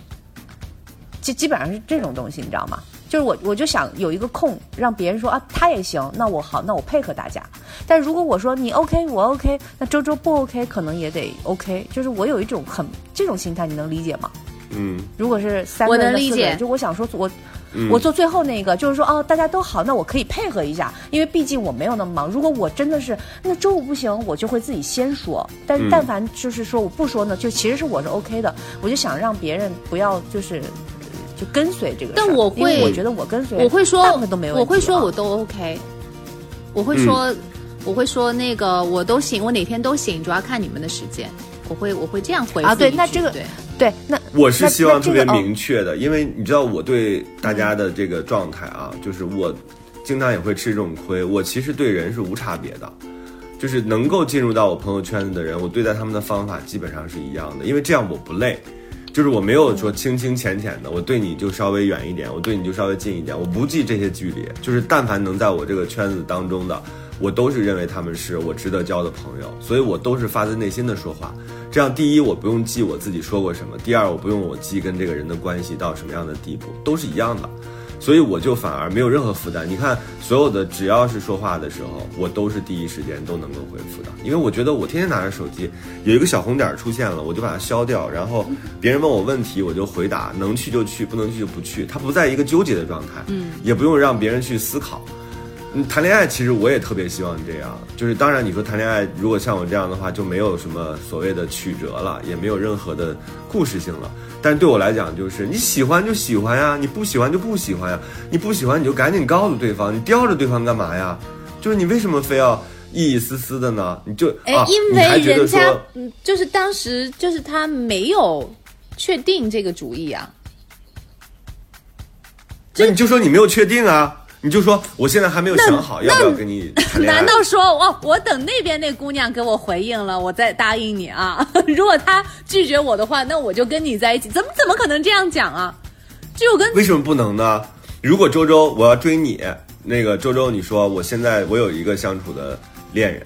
基基本上是这种东西，你知道吗？就是我我就想有一个空，让别人说啊他也行，那我好，那我配合大家。但如果我说你 OK，我 OK，那周周不 OK，可能也得 OK。就是我有一种很这种心态，你能理解吗？嗯，如果是三个我人的能理解四个人就我想说我。嗯我做最后那个，就是说哦，大家都好，那我可以配合一下，因为毕竟我没有那么忙。如果我真的是那周五不行，我就会自己先说。但但凡就是说我不说呢，就其实是我是 OK 的，我就想让别人不要就是呃就跟随这个。但我会我觉得我跟随，我会说大部分都没有啊。我会说我都 OK，我会说、我会说那个我都行，我哪天都行，主要看你们的时间。我会我会这样回复啊对那这个对对那我是希望特别明确的，因为你知道我对大家的这个状态啊，就是我经常也会吃这种亏，我其实对人是无差别的。就是能够进入到我朋友圈子的人，我对待他们的方法基本上是一样的，因为这样我不累。就是我没有说清清浅浅的，我对你就稍微远一点，我对你就稍微近一点，我不计这些距离。就是但凡能在我这个圈子当中的，我都是认为他们是我值得交的朋友，所以我都是发自内心的说话。这样，第一我不用记我自己说过什么，第二我不用我记跟这个人的关系到什么样的地步，都是一样的。所以我就反而没有任何负担。你看，所有的只要是说话的时候，我都是第一时间都能够回复的，因为我觉得我天天拿着手机，有一个小红点出现了，我就把它消掉，然后别人问我问题，我就回答，能去就去，不能去就不去，他不在一个纠结的状态，嗯，也不用让别人去思考。嗯，谈恋爱其实我也特别希望这样，就是当然你说谈恋爱，如果像我这样的话，就没有什么所谓的曲折了，也没有任何的故事性了。但是对我来讲，就是你喜欢就喜欢呀，你不喜欢就不喜欢呀，你不喜欢你就赶紧告诉对方，你吊着对方干嘛呀？就是你为什么非要意意思思的呢？你就哎啊，因为人家嗯，就是当时就是他没有确定这个主意啊。那你就说你没有确定啊，你就说我现在还没有想好要不要跟你谈恋爱。难道说哇，我等那边那姑娘给我回应了，我再答应你啊？如果她拒绝我的话，那我就跟你在一起。怎么怎么可能这样讲啊？就跟为什么不能呢？如果周周我要追你，那个周周你说我现在我有一个相处的恋人，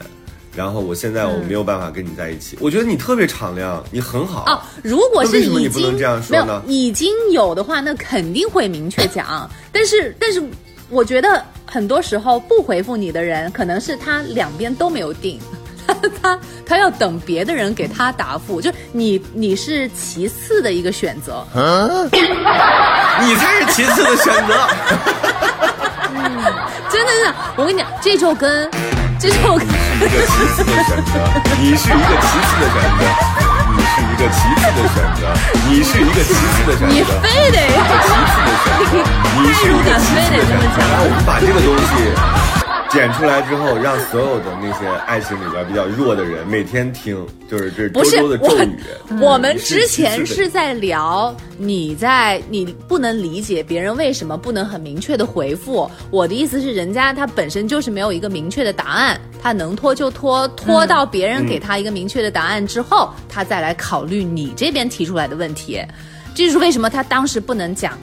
然后我现在我没有办法跟你在一起，我觉得你特别敞亮，你很好。哦，如果是为什么已经你不能这样说没有呢已经有的话，那肯定会明确讲。但是，但是，我觉得很多时候不回复你的人，可能是他两边都没有定，他他他要等别的人给他答复，就你你是其次的一个选择。你才是其次的选择。真的是，我跟你讲，这就跟这就跟你是一个其次的选择，你是一个其次的选择，个其次的选择，你是一个其次的选择，你非得一个其次的选择，你是一个其次的选择。然后我们把这个东西剪出来之后，让所有的那些爱情里边比较弱的人每天听，就是这周不是周的咒语。我们之前是在聊你在你不能理解别人为什么不能很明确的回复。我的意思是，人家他本身就是没有一个明确的答案，他能拖就拖，拖到别人给他一个明确的答案之后，他再来考虑你这边提出来的问题。这就是为什么他当时不能讲。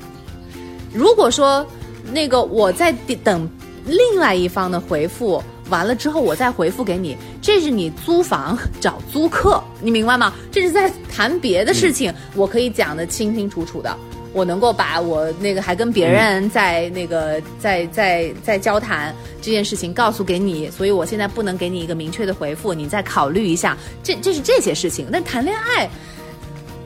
如果说那个我在等另外一方的回复完了之后，我再回复给你，这是你租房找租客，你明白吗？这是在谈别的事情，我可以讲的清清楚楚的。我能够把我那个还跟别人在那个在在在交谈这件事情告诉给你，所以我现在不能给你一个明确的回复，你再考虑一下。这这是这些事情，但谈恋爱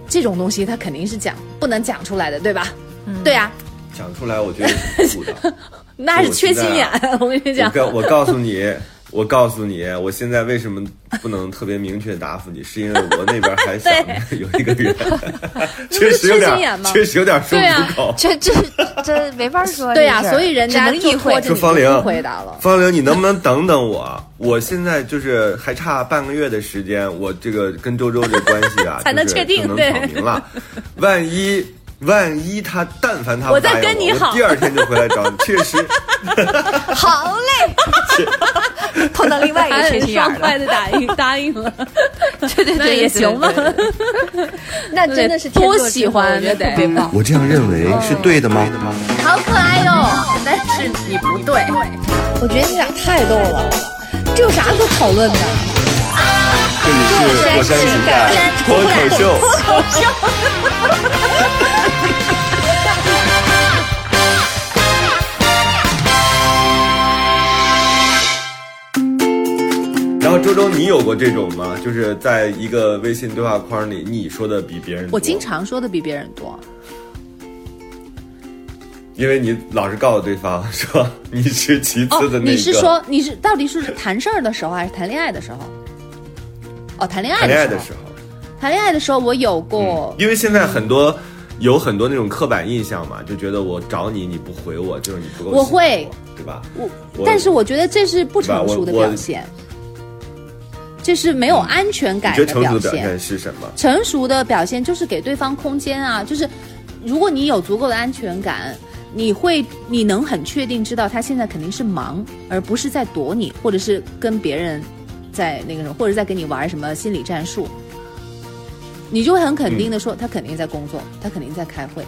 这种东西，他肯定是讲不能讲出来的，对吧？嗯对啊，讲出来，我觉得是苦的。那是缺心眼，我跟你我讲。告我告诉你，我告诉你，我现在为什么不能特别明确答复你，是因为我那边还想着有一个人，确实有点，确实有点说不出口。这这这没法说。对呀、所以人家只能意会说方玲回答了。方玲，你能不能等等我？我现在就是还差半个月的时间，我这个跟周周这关系啊，才能就是确定就能对挑明了。万一万一他但凡他不我再跟你好我第二天就回来找你。确实，好嘞，碰到另外一个还很缺心眼快的答应答应了，对对对，也行吧。那真的是天多作之合喜欢，我觉得特别棒，我这样认为是对的吗？好可爱哟、但是你不对，我觉得你俩太逗了，这有啥可讨论的？这里是火山情感脱口秀。周周，你有过这种吗？就是在一个微信对话框里，你说的比别人多我经，常说的比别人多。因为你老是告诉对方说你是其哦次的那个。你是说你是到底是谈事儿的时候还是谈恋爱的时候？哦，谈恋爱谈恋爱的时候？谈恋爱的时候我有过，因为现在很多有很多那种刻板印象嘛，就觉得我找你你不回我，就是你不够我会，对吧？我我但是我觉得这是不成熟的表现，这是没有安全感你觉得成熟。的表现是什么？成熟的表现就是给对方空间啊，就是如果你有足够的安全感，你会你能很确定知道他现在肯定是忙，而不是在躲你，或者是跟别人在那个什么，或者在跟你玩什么心理战术，你就会很肯定的说，他肯定在工作，他肯定在开会。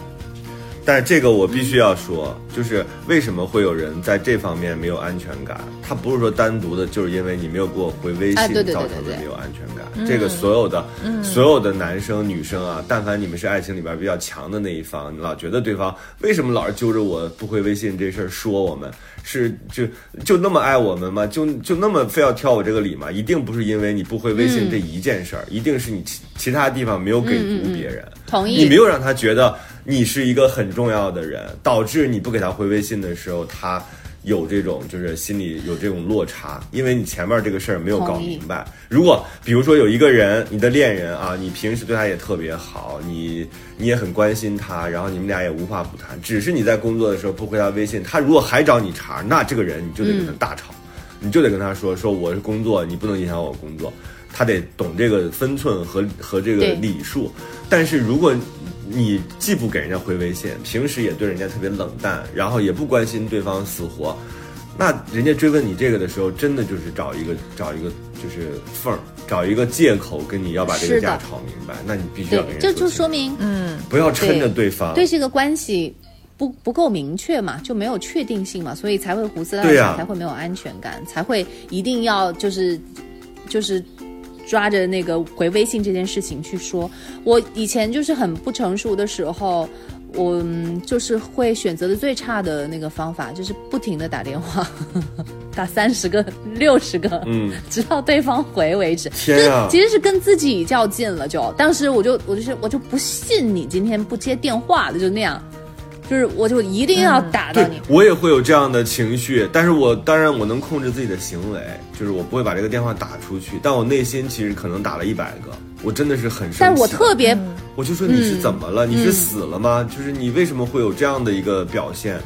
但是这个我必须要说，就是为什么会有人在这方面没有安全感？他不是说单独的，就是因为你没有给我回微信哎对对对造成的没有安全感。这个所有的、所有的男生女生啊，但凡你们是爱情里边比较强的那一方，你老觉得对方为什么老是揪着我不回微信这事儿说我们，是就就那么爱我们吗？就就那么非要挑我这个理吗？一定不是因为你不回微信这一件事儿，一定是你其其他地方没有给足别人。同意你没有让他觉得你是一个很重要的人，导致你不给他回微信的时候，他有这种就是心里有这种落差，因为你前面这个事儿没有搞明白。如果比如说有一个人，你的恋人啊，你平时对他也特别好，你你也很关心他，然后你们俩也无话不谈，只是你在工作的时候不回他微信，他如果还找你茬，那这个人你就得跟他大吵，你就得跟他说说我是工作，你不能影响我工作。他得懂这个分寸和和这个礼数，但是如果你既不给人家回微信，平时也对人家特别冷淡，然后也不关心对方死活，那人家追问你这个的时候，真的就是找一个找一个就是缝儿，找一个借口跟你要把这个架吵明白，那你必须要给人，家这就说明嗯，不要抻着对方，对这个关系不不够明确嘛，就没有确定性嘛，所以才会胡思乱想，才会没有安全感，才会一定要就是就是抓着那个回微信这件事情去说。我以前就是很不成熟的时候。我嗯就是会选择的最差的那个方法，就是不停的打电话，打三十个、六十个，嗯，直到对方回为止。天啊其实是跟自己较劲了就。当时我就我就是我就不信你今天不接电话的，就那样，就是我就一定要打到对你。我也会有这样的情绪，但是我当然我能控制自己的行为，就是我不会把这个电话打出去，但我内心其实可能打了一百个，我真的是很生气。但我特别我就说你是怎么了？嗯你是死了吗？就是你为什么会有这样的一个表现？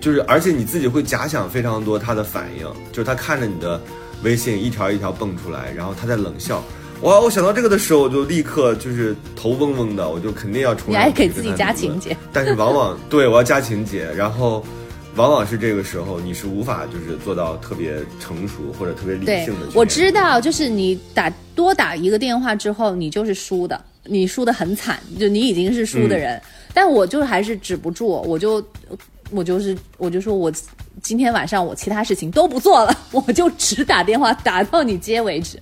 就是而且你自己会假想非常多他的反应，就是他看着你的微信一条一条蹦出来，然后他在冷笑。哇！我想到这个的时候，我就立刻就是头嗡嗡的，我就肯定要冲你还上去跟给自己加情节，但是往往对我要加情节，然后往往是这个时候你是无法就是做到特别成熟或者特别理性的。，我知道，就是你打多打一个电话之后，你就是输的，你输的很惨，就你已经是输的人。但我就还是止不住，我就我就是我就说我今天晚上我其他事情都不做了，我就只打电话打到你接为止。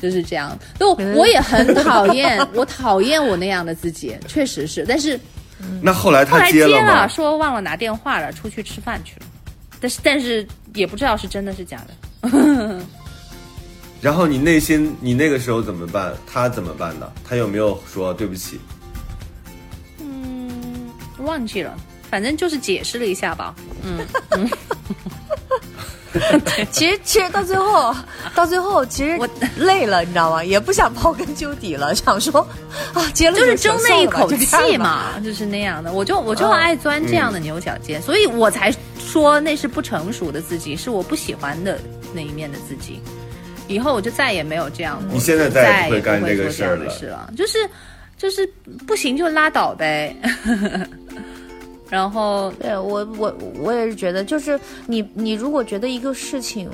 就是这样，就我也很讨厌，我讨厌我那样的自己，确实是。但是那后来他接了，吗？说忘了拿电话了，出去吃饭去了。但是但是也不知道是真的是假的。然后你内心你那个时候怎么办？他怎么办的？他有没有说对不起？嗯，忘记了，反正就是解释了一下吧。其实其实到最后，到最后其实我累了，你知道吗？也不想刨根究底了，想说啊，结了就是争那一口气。嘛，就是那样的。我就我就爱钻这样的牛角尖，所以我才说那是不成熟的自己，是我不喜欢的那一面的自己。以后我就再也没有这样过，你现在再再也不会干这个事儿了的事了，就是就是不行就拉倒呗。然后对我我我也是觉得，就是你你如果觉得一个事情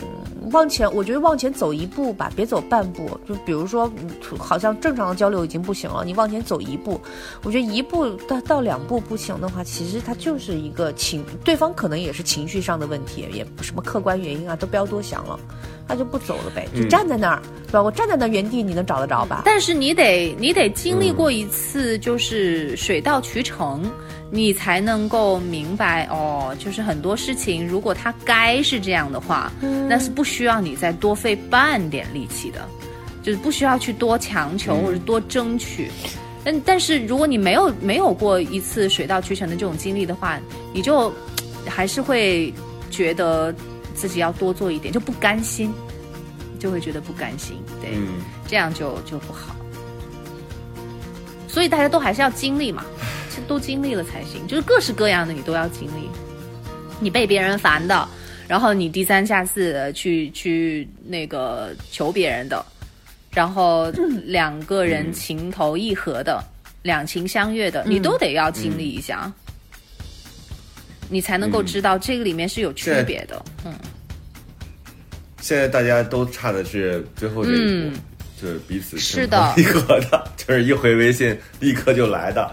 往前，我觉得往前走一步吧，别走半步。就比如说，嗯好像正常的交流已经不行了，你往前走一步，我觉得一步到到两步不行的话，其实它就是一个情，对方可能也是情绪上的问题，也不什么客观原因啊，都不要多想了，那就不走了呗，就嗯站在那儿，对吧？我站在那原地，你能找得着吧？但是你得你得经历过一次，就是水到渠成，你才能够明白哦，就是很多事情，如果它该是这样的话，那是不需要你再多费半点力气的，就是不需要去多强求或者多争取。但但是如果你没有没有过一次水到渠成的这种经历的话，你就还是会觉得自己要多做一点，就不甘心，就会觉得不甘心，对。嗯，这样就就不好。所以大家都还是要经历嘛，都经历了才行，就是各式各样的你都要经历。你被别人烦的，然后你低三下四的去去那个求别人的，然后 两个人情投意合的，两情相悦的，你都得要经历一下，你才能够知道这个里面是有区别的。嗯，现在大家都差的是最后这一步，嗯。就是彼此是的情投意合的，就是一回微信立刻就来的，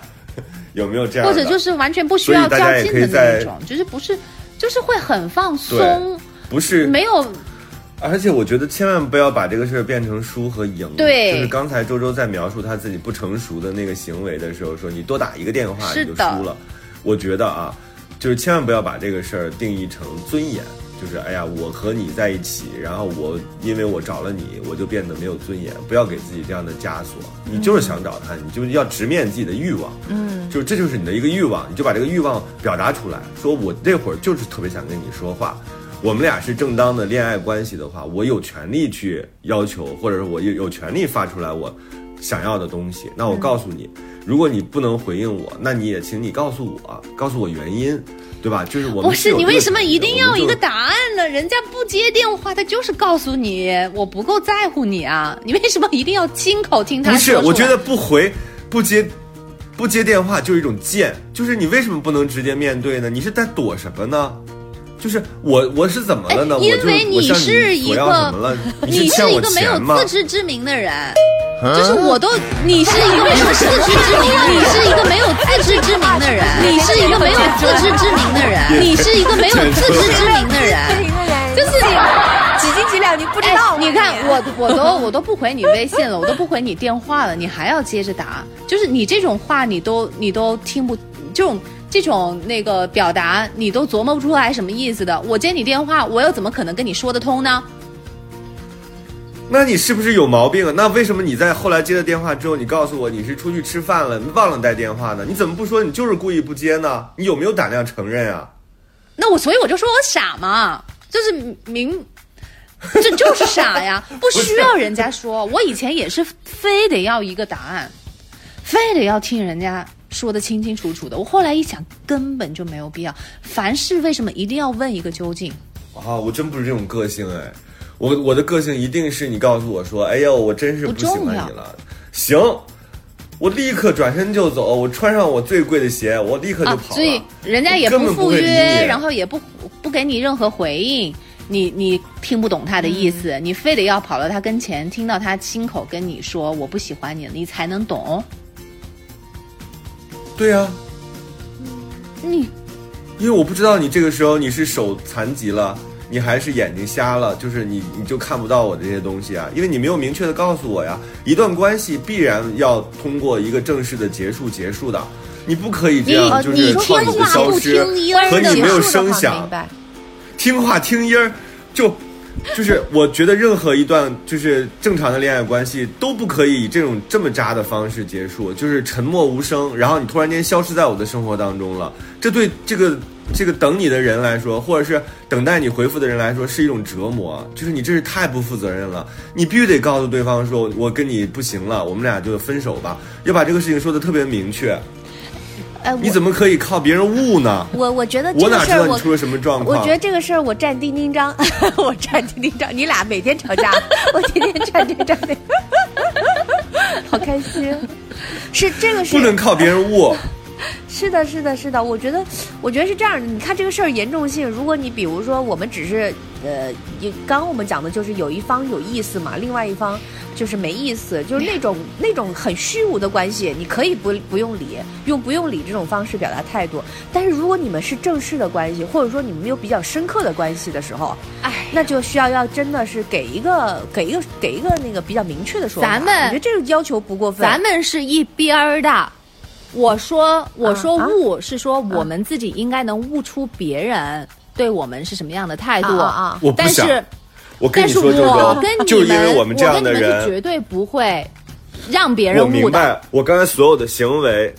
有没有这样？或者就是完全不需要较劲的那种，就是不是，就是会很放松，不是没有而且我觉得千万不要把这个事儿变成输和赢。对就是刚才周周在描述他自己不成熟的那个行为的时候，说你多打一个电话你就输了。我觉得啊，就是千万不要把这个事儿定义成尊严，就是哎呀，我和你在一起，然后我因为我找了你，我就变得没有尊严。不要给自己这样的枷锁。你就是想找他，你就要直面自己的欲望。嗯，就这就是你的一个欲望，你就把这个欲望表达出来，说我这会儿就是特别想跟你说话。我们俩是正当的恋爱关系的话，我有权利去要求，或者是我有有权利发出来我想要的东西。那我告诉你，如果你不能回应我，那你也请你告诉我，告诉我原因，对吧？就是我们不是你为什么一定要一个？答案呢？人家不接电话，他就是告诉你我不够在乎你啊！你为什么一定要亲口听他不是，我觉得不回不接。不接电话就是一种贱，就是你为什么不能直接面对呢？你是在躲什么呢？就是我我是怎么了呢？哎因为你是一个？你是一个没有？自知之明的人，就是我都，你是一个没有自知之明，你是一个没有自知之明的人，你是一个没有自知之明的人，你是一个没有自知之明的人，就是你几斤几两你不知哎道吗？你看我我都我都不回你微信了，我都不回你电话了，你还要接着打，就是你这种话你都你都听不这种。这种那个表达你都琢磨不出来什么意思的，我接你电话，我又怎么可能跟你说得通呢？那你是不是有毛病啊？那为什么你在后来接了电话之后，你告诉我你是出去吃饭了，你忘了带电话呢？你怎么不说你就是故意不接呢？你有没有胆量承认啊？那我所以我就说我傻嘛，就是明，这 就是傻呀，不需要人家说。我以前也是非得要一个答案，非得要听人家说的清清楚楚的。我后来一想，根本就没有必要。凡事为什么一定要问一个究竟？啊，我真不是这种个性哎，我我的个性一定是你告诉我说，哎呦，我真是不不喜欢重要你了，行，我立刻转身就走，我穿上我最贵的鞋，我立刻就啊，跑了。所以人家也不赴约，然后也不不给你任何回应。你你听不懂他的意思，嗯你非得要跑到他跟前，听到他亲口跟你说我不喜欢你了，你才能懂。对呀、你。因为我不知道你这个时候你是手残疾了，你还是眼睛瞎了，就是你你就看不到我的这些东西啊，因为你没有明确的告诉我呀。一段关系必然要通过一个正式的结束结束的，你不可以这样就是你创意的消失和你没有声响，听话听音儿，就 就是我觉得任何一段就是正常的恋爱关系都不可以以这种这么渣的方式结束，就是沉默无声，然后你突然间消失在我的生活当中了，这对这个这个等你的人来说，或者是等待你回复的人来说是一种折磨，就是你这是太不负责任了，你必须得告诉对方说，我跟你不行了，我们俩就分手吧，要把这个事情说的特别明确，哎，你怎么可以靠别人误呢？我我觉得这我哪个事儿我知道你出了什么状况？我觉得这个事儿我站钉钉章，我站钉钉章，你俩每天吵架，我天天站这站那，好开心。是这个是不能靠别人误。是的，是的，是的，我觉得，我觉得是这样的。你看这个事儿严重性，如果你比如说我们只是呃，也刚刚我们讲的就是有一方有意思嘛，另外一方就是没意思，就是那种 那种很虚无的关系，你可以不不用理，用不用理这种方式表达态度。但是如果你们是正式的关系，或者说你们有比较深刻的关系的时候，哎，那就需要要真的是给一个给一个给一个那个比较明确的说法。咱们我觉得这个要求不过分。咱们是一边儿的。我说，我说啊悟、是说我们自己应该能悟出别人对我们是什么样的态度。啊啊啊我不想但是，我跟但是你说，周我，跟你就是因为们，我们这样的我跟你们人是，绝对不会让别人我明悟的。白，我刚才所有的行为，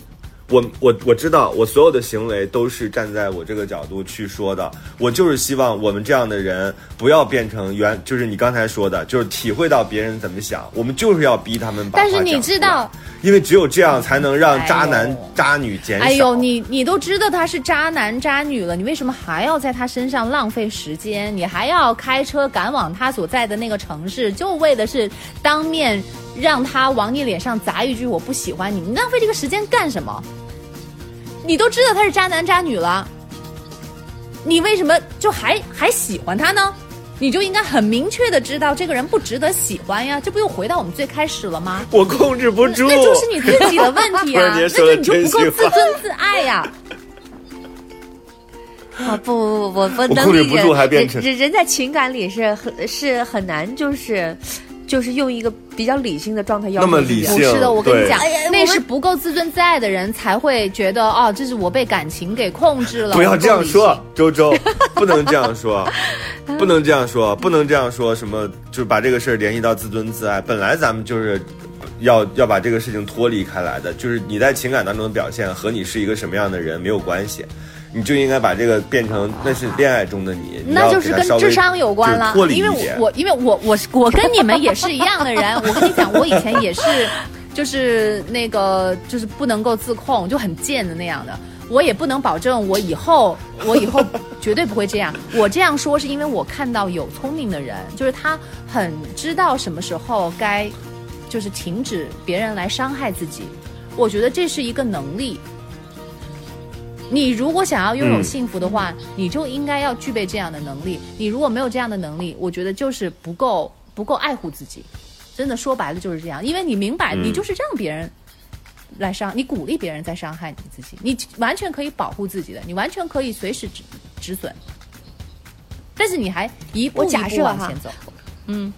我我我知道，我所有的行为都是站在我这个角度去说的。我就是希望我们这样的人不要变成原，就是你刚才说的，就是体会到别人怎么想。我们就是要逼他们把但是你知道，因为只有这样才能让渣男、哎渣女减少。哎呦，你你都知道他是渣男渣女了，你为什么还要在他身上浪费时间？你还要开车赶往他所在的那个城市，就为的是当面让他往你脸上砸一句“我不喜欢你”？你浪费这个时间干什么？你都知道他是渣男渣女了，你为什么就还还喜欢他呢？你就应该很明确的知道这个人不值得喜欢呀，这不又回到我们最开始了吗？我控制不住，那就是你自己的问题啊，那就你就不够自尊自爱呀。啊不不不，我不能控制不理解住还变成人人人在情感里是很是很难，就是就是用一个比较理性的状态要那么求自己理性不是的，我跟你讲哎呀，那是不够自尊自爱的人才会觉得哦，这是我被感情给控制了。不要这样说性，周周，不能这样说，不能这样说，不能这样说，什么就是把这个事儿联系到自尊自爱。本来咱们就是要要把这个事情脱离开来的，就是你在情感当中的表现和你是一个什么样的人没有关系，你就应该把这个变成那是恋爱中的你，你那就是跟智商有关了因为我我因为我我是我跟你们也是一样的人，我跟你讲，我以前也是，就是那个就是不能够自控，就很贱的那样的。我也不能保证我以后我以后绝对不会这样。我这样说是因为我看到有聪明的人，就是他很知道什么时候该就是停止别人来伤害自己。我觉得这是一个能力。你如果想要拥有嗯幸福的话，你就应该要具备这样的能力。你如果没有这样的能力，我觉得就是不够不够爱护自己。真的说白了就是这样，因为你明白，嗯你就是让别人来伤，你鼓励别人在伤害你自己，你完全可以保护自己的，你完全可以随时止止损，但是你还一步我一步假设往前走。嗯，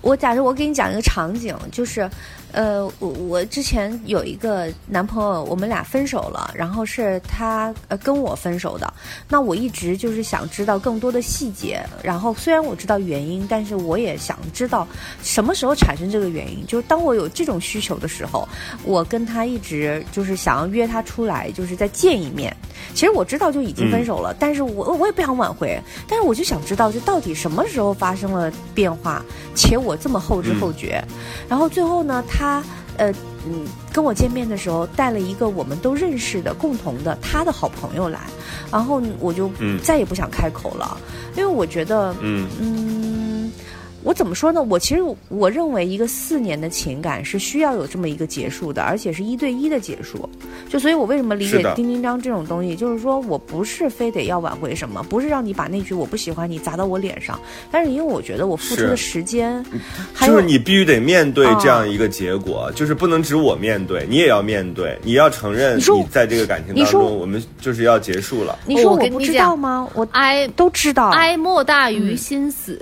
我假设我给你讲一个场景，就是，呃，我我之前有一个男朋友，我们俩分手了，然后是他呃跟我分手的。那我一直就是想知道更多的细节，然后虽然我知道原因，但是我也想知道什么时候产生这个原因。就是当我有这种需求的时候，我跟他一直就是想要约他出来，就是再见一面。其实我知道就已经分手了，但是我我也不想挽回，但是我就想知道，就到底什么时候发生了变化，且我这么后知后觉。然后最后呢，他呃嗯跟我见面的时候带了一个我们都认识的共同的他的好朋友来，然后我就嗯。再也不想开口了，因为我觉得嗯。嗯，我怎么说呢？我其实我认为一个四年的情感是需要有这么一个结束的，而且是一对一的结束。就所以，我为什么理解丁丁章这种东西，就是说我不是非得要挽回什么，不是让你把那句我不喜欢你砸到我脸上，但是因为我觉得我付出的时间，还就是你必须得面对啊这样一个结果，就是不能只我面对，你也要面对，你要承认你在这个感情当中，我们就是要结束了。你说我不知道吗？我哀都知道。哀莫大于心死。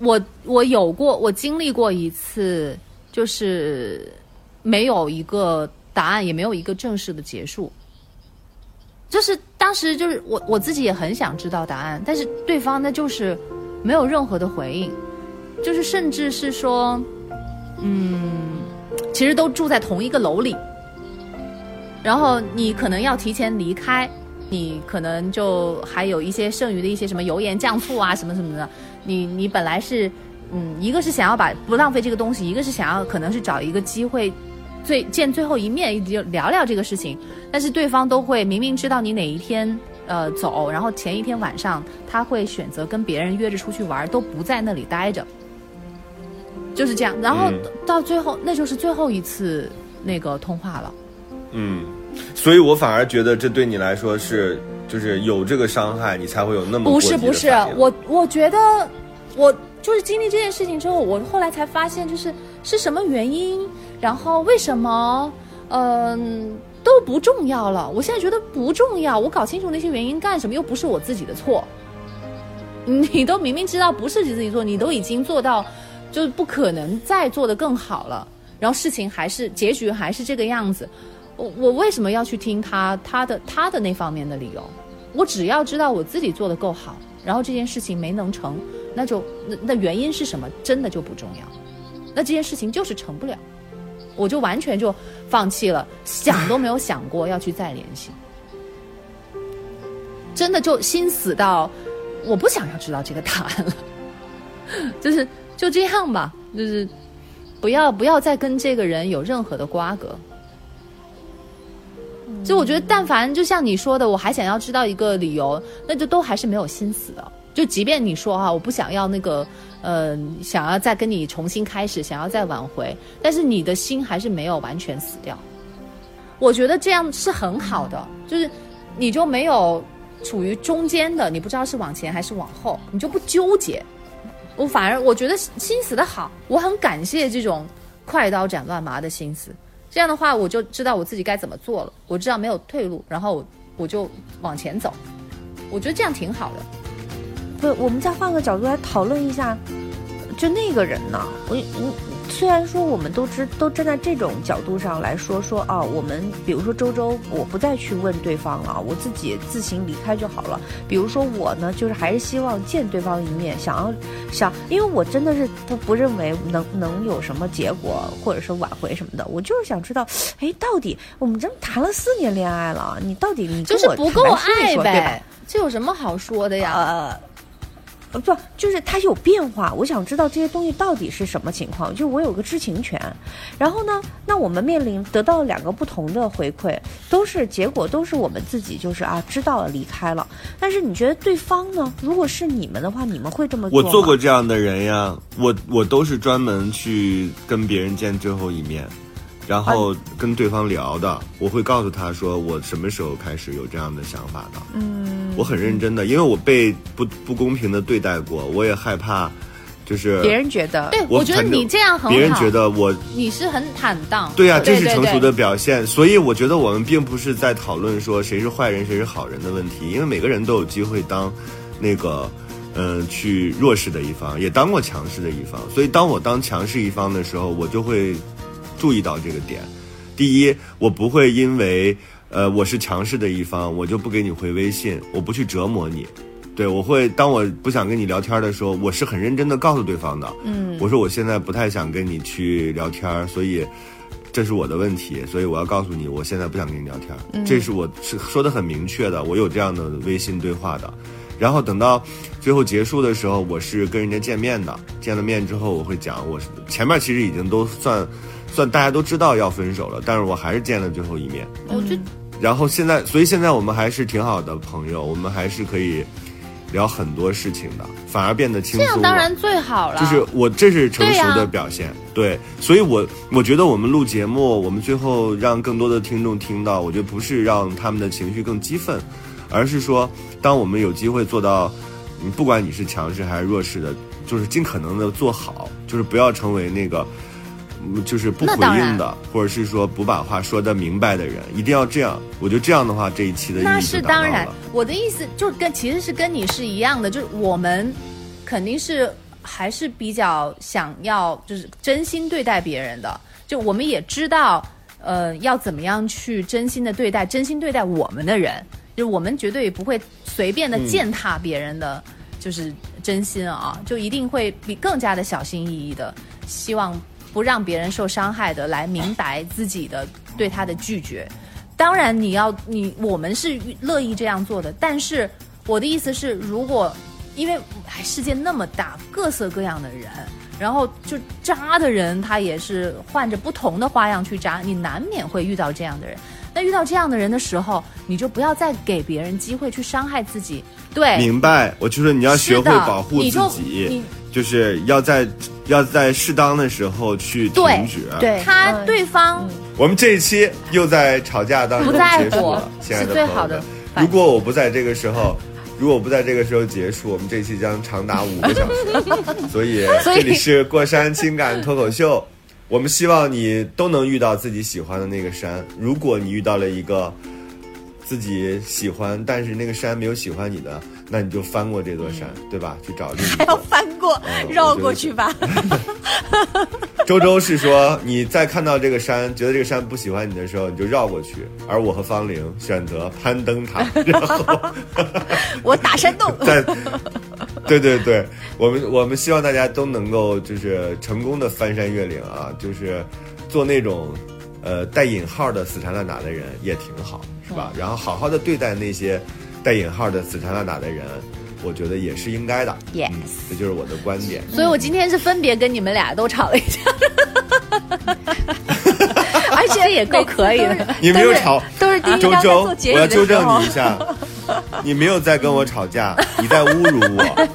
我我有过，我经历过一次，就是没有一个答案，也没有一个正式的结束。就是当时就是我我自己也很想知道答案，但是对方呢就是没有任何的回应，就是甚至是说，嗯，其实都住在同一个楼里，然后你可能要提前离开，你可能就还有一些剩余的一些什么油盐酱醋啊什么什么的，你你本来是，嗯，一个是想要把不浪费这个东西，一个是想要可能是找一个机会，最见最后一面就聊聊这个事情，但是对方都会明明知道你哪一天呃走，然后前一天晚上他会选择跟别人约着出去玩，都不在那里待着，就是这样，然后嗯。到最后那就是最后一次那个通话了。嗯，所以我反而觉得这对你来说是，就是有这个伤害，你才会有那么不是不是，我我觉得我就是经历这件事情之后，我后来才发现，就是是什么原因，然后为什么，嗯、都不重要了。我现在觉得不重要，我搞清楚那些原因干什么？又不是我自己的错。你都明明知道不是你自己做，你都已经做到，就是不可能再做得更好了，然后事情还是结局还是这个样子，我我为什么要去听他他的他的那方面的理由？我只要知道我自己做的够好，然后这件事情没能成，那就那那原因是什么，真的就不重要。那这件事情就是成不了，我就完全就放弃了，想都没有想过要去再联系，真的就心死到我不想要知道这个答案了，就是就这样吧，就是不要不要再跟这个人有任何的瓜葛。就我觉得，但凡就像你说的，我还想要知道一个理由，那就都还是没有心死的。就即便你说哈、我不想要那个，呃，想要再跟你重新开始，想要再挽回，但是你的心还是没有完全死掉。我觉得这样是很好的，就是你就没有处于中间的，你不知道是往前还是往后，你就不纠结。我反而我觉得心死的好，我很感谢这种快刀斩乱麻的心思。这样的话，我就知道我自己该怎么做了，我知道没有退路，然后我就往前走。我觉得这样挺好的。不，我们再换个角度来讨论一下，就那个人呢，我我虽然说我们都知都站在这种角度上来说说啊，我们比如说周周，我不再去问对方了，我自己自行离开就好了。比如说我呢，就是还是希望见对方一面，想要想，因为我真的是不不认为能能有什么结果或者是挽回什么的，我就是想知道，哎，到底我们这谈了四年恋爱了，你到底你就是不够爱呗，对吧？这有什么好说的呀？呃。呃，不，就是它有变化。我想知道这些东西到底是什么情况，就是我有个知情权。然后呢，那我们面临得到两个不同的回馈，都是结果，都是我们自己就是啊知道了离开了。但是你觉得对方呢？如果是你们的话，你们会这么做？我做过这样的人呀，我我都是专门去跟别人见最后一面。然后跟对方聊的，我会告诉他说我什么时候开始有这样的想法的。嗯，我很认真的，因为我被不不公平的对待过，我也害怕，就是别人觉得，对我觉得你这样很好，别人觉得我你是很坦荡，对呀，这是成熟的表现。所以我觉得我们并不是在讨论说谁是坏人谁是好人的问题，因为每个人都有机会当那个嗯去弱势的一方，也当过强势的一方。所以当我当强势一方的时候，我就会。注意到这个点，第一，我不会因为呃我是强势的一方，我就不给你回微信，我不去折磨你，对我会当我不想跟你聊天的时候，我是很认真的告诉对方的，嗯，我说我现在不太想跟你去聊天，所以这是我的问题，所以我要告诉你，我现在不想跟你聊天，这是我是说的很明确的，我有这样的微信对话的，然后等到最后结束的时候，我是跟人家见面的，见了面之后我会讲，我前面其实已经都算。算大家都知道要分手了，但是我还是见了最后一面。我就，然后现在，所以现在我们还是挺好的朋友，我们还是可以聊很多事情的，反而变得轻松。这样当然最好了。就是我这是成熟的表现，对，所以我我觉得我们录节目，我们最后让更多的听众听到，我觉得不是让他们的情绪更激愤，而是说，当我们有机会做到，不管你是强势还是弱势的，就是尽可能的做好，就是不要成为那个。就是不回应的，或者是说不把话说的明白的人，一定要这样。我觉得这样的话，这一期的那是当然。我的意思就跟其实是跟你是一样的，就是我们肯定是还是比较想要就是真心对待别人的。就我们也知道，呃，要怎么样去真心的对待真心对待我们的人，就我们绝对不会随便的践踏别人的，就是真心啊，就一定会比更加的小心翼翼的，希望。不让别人受伤害的来明白自己的对他的拒绝，当然你要你我们是乐意这样做的，但是我的意思是，如果因为世界那么大，各色各样的人，然后就渣的人他也是换着不同的花样去渣，你难免会遇到这样的人。那遇到这样的人的时候，你就不要再给别人机会去伤害自己。对，明白。我就说你要学会保护自己。就是要在要在适当的时候去停止。对他对方，我们这一期又在吵架当中结束了，亲爱的朋友们。如果我不在这个时候，如果不在这个时候结束，我们这一期将长达五个小时。所以这里是过山情感脱口秀，我们希望你都能遇到自己喜欢的那个山。如果你遇到了一个自己喜欢，但是那个山没有喜欢你的。那你就翻过这座山，对吧？去找另一还要翻过，绕过去吧。周周是说，你在看到这个山，觉得这个山不喜欢你的时候，你就绕过去。而我和方玲选择攀登它，然后我打山洞。在，对对对，我们我们希望大家都能够就是成功的翻山越岭啊，就是做那种呃带引号的死缠烂打的人也挺好，是吧？然后好好的对待那些。带引号的死缠烂打的人，我觉得也是应该的。Yes，这就是我的观点。所以我今天是分别跟你们俩都吵了一架，而且也够可以的。你没有吵，都是第一周周，我要纠正你一下，你没有在跟我吵架，你在侮辱我。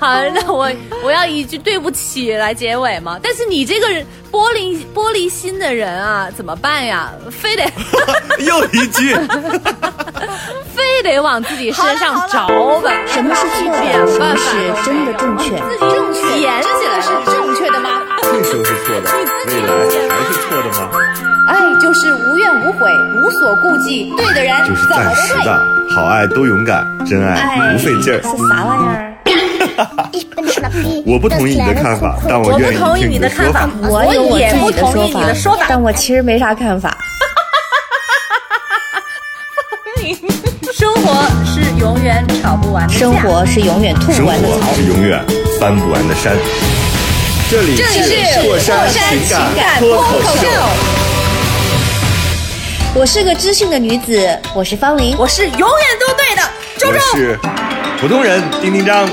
好，那我我要一句对不起来结尾吗？但是你这个人玻璃玻璃心的人啊，怎么办呀？非得 又一句，非得往自己身上着吧？什么是错的？什么是真的正确？正确，捡起来是正确的吗？那时候是错的，未来还是错的吗？爱就是无怨无悔，无所顾忌，对的人就是。暂时的，好爱都勇敢，真爱不费劲儿。是啥玩意儿？我不同意你的看法，但我愿意同意听你的看法的说法。，我有我也不自己的同意你的说法但我其实没啥看法。生活是永远吵不完的架生活是永远吐生活不完的槽。是永远翻不完的山。这里是过山情情感脱口秀，我是个知性的女子，我是方琳。我是永远都对的周我周。是普通人丁丁张。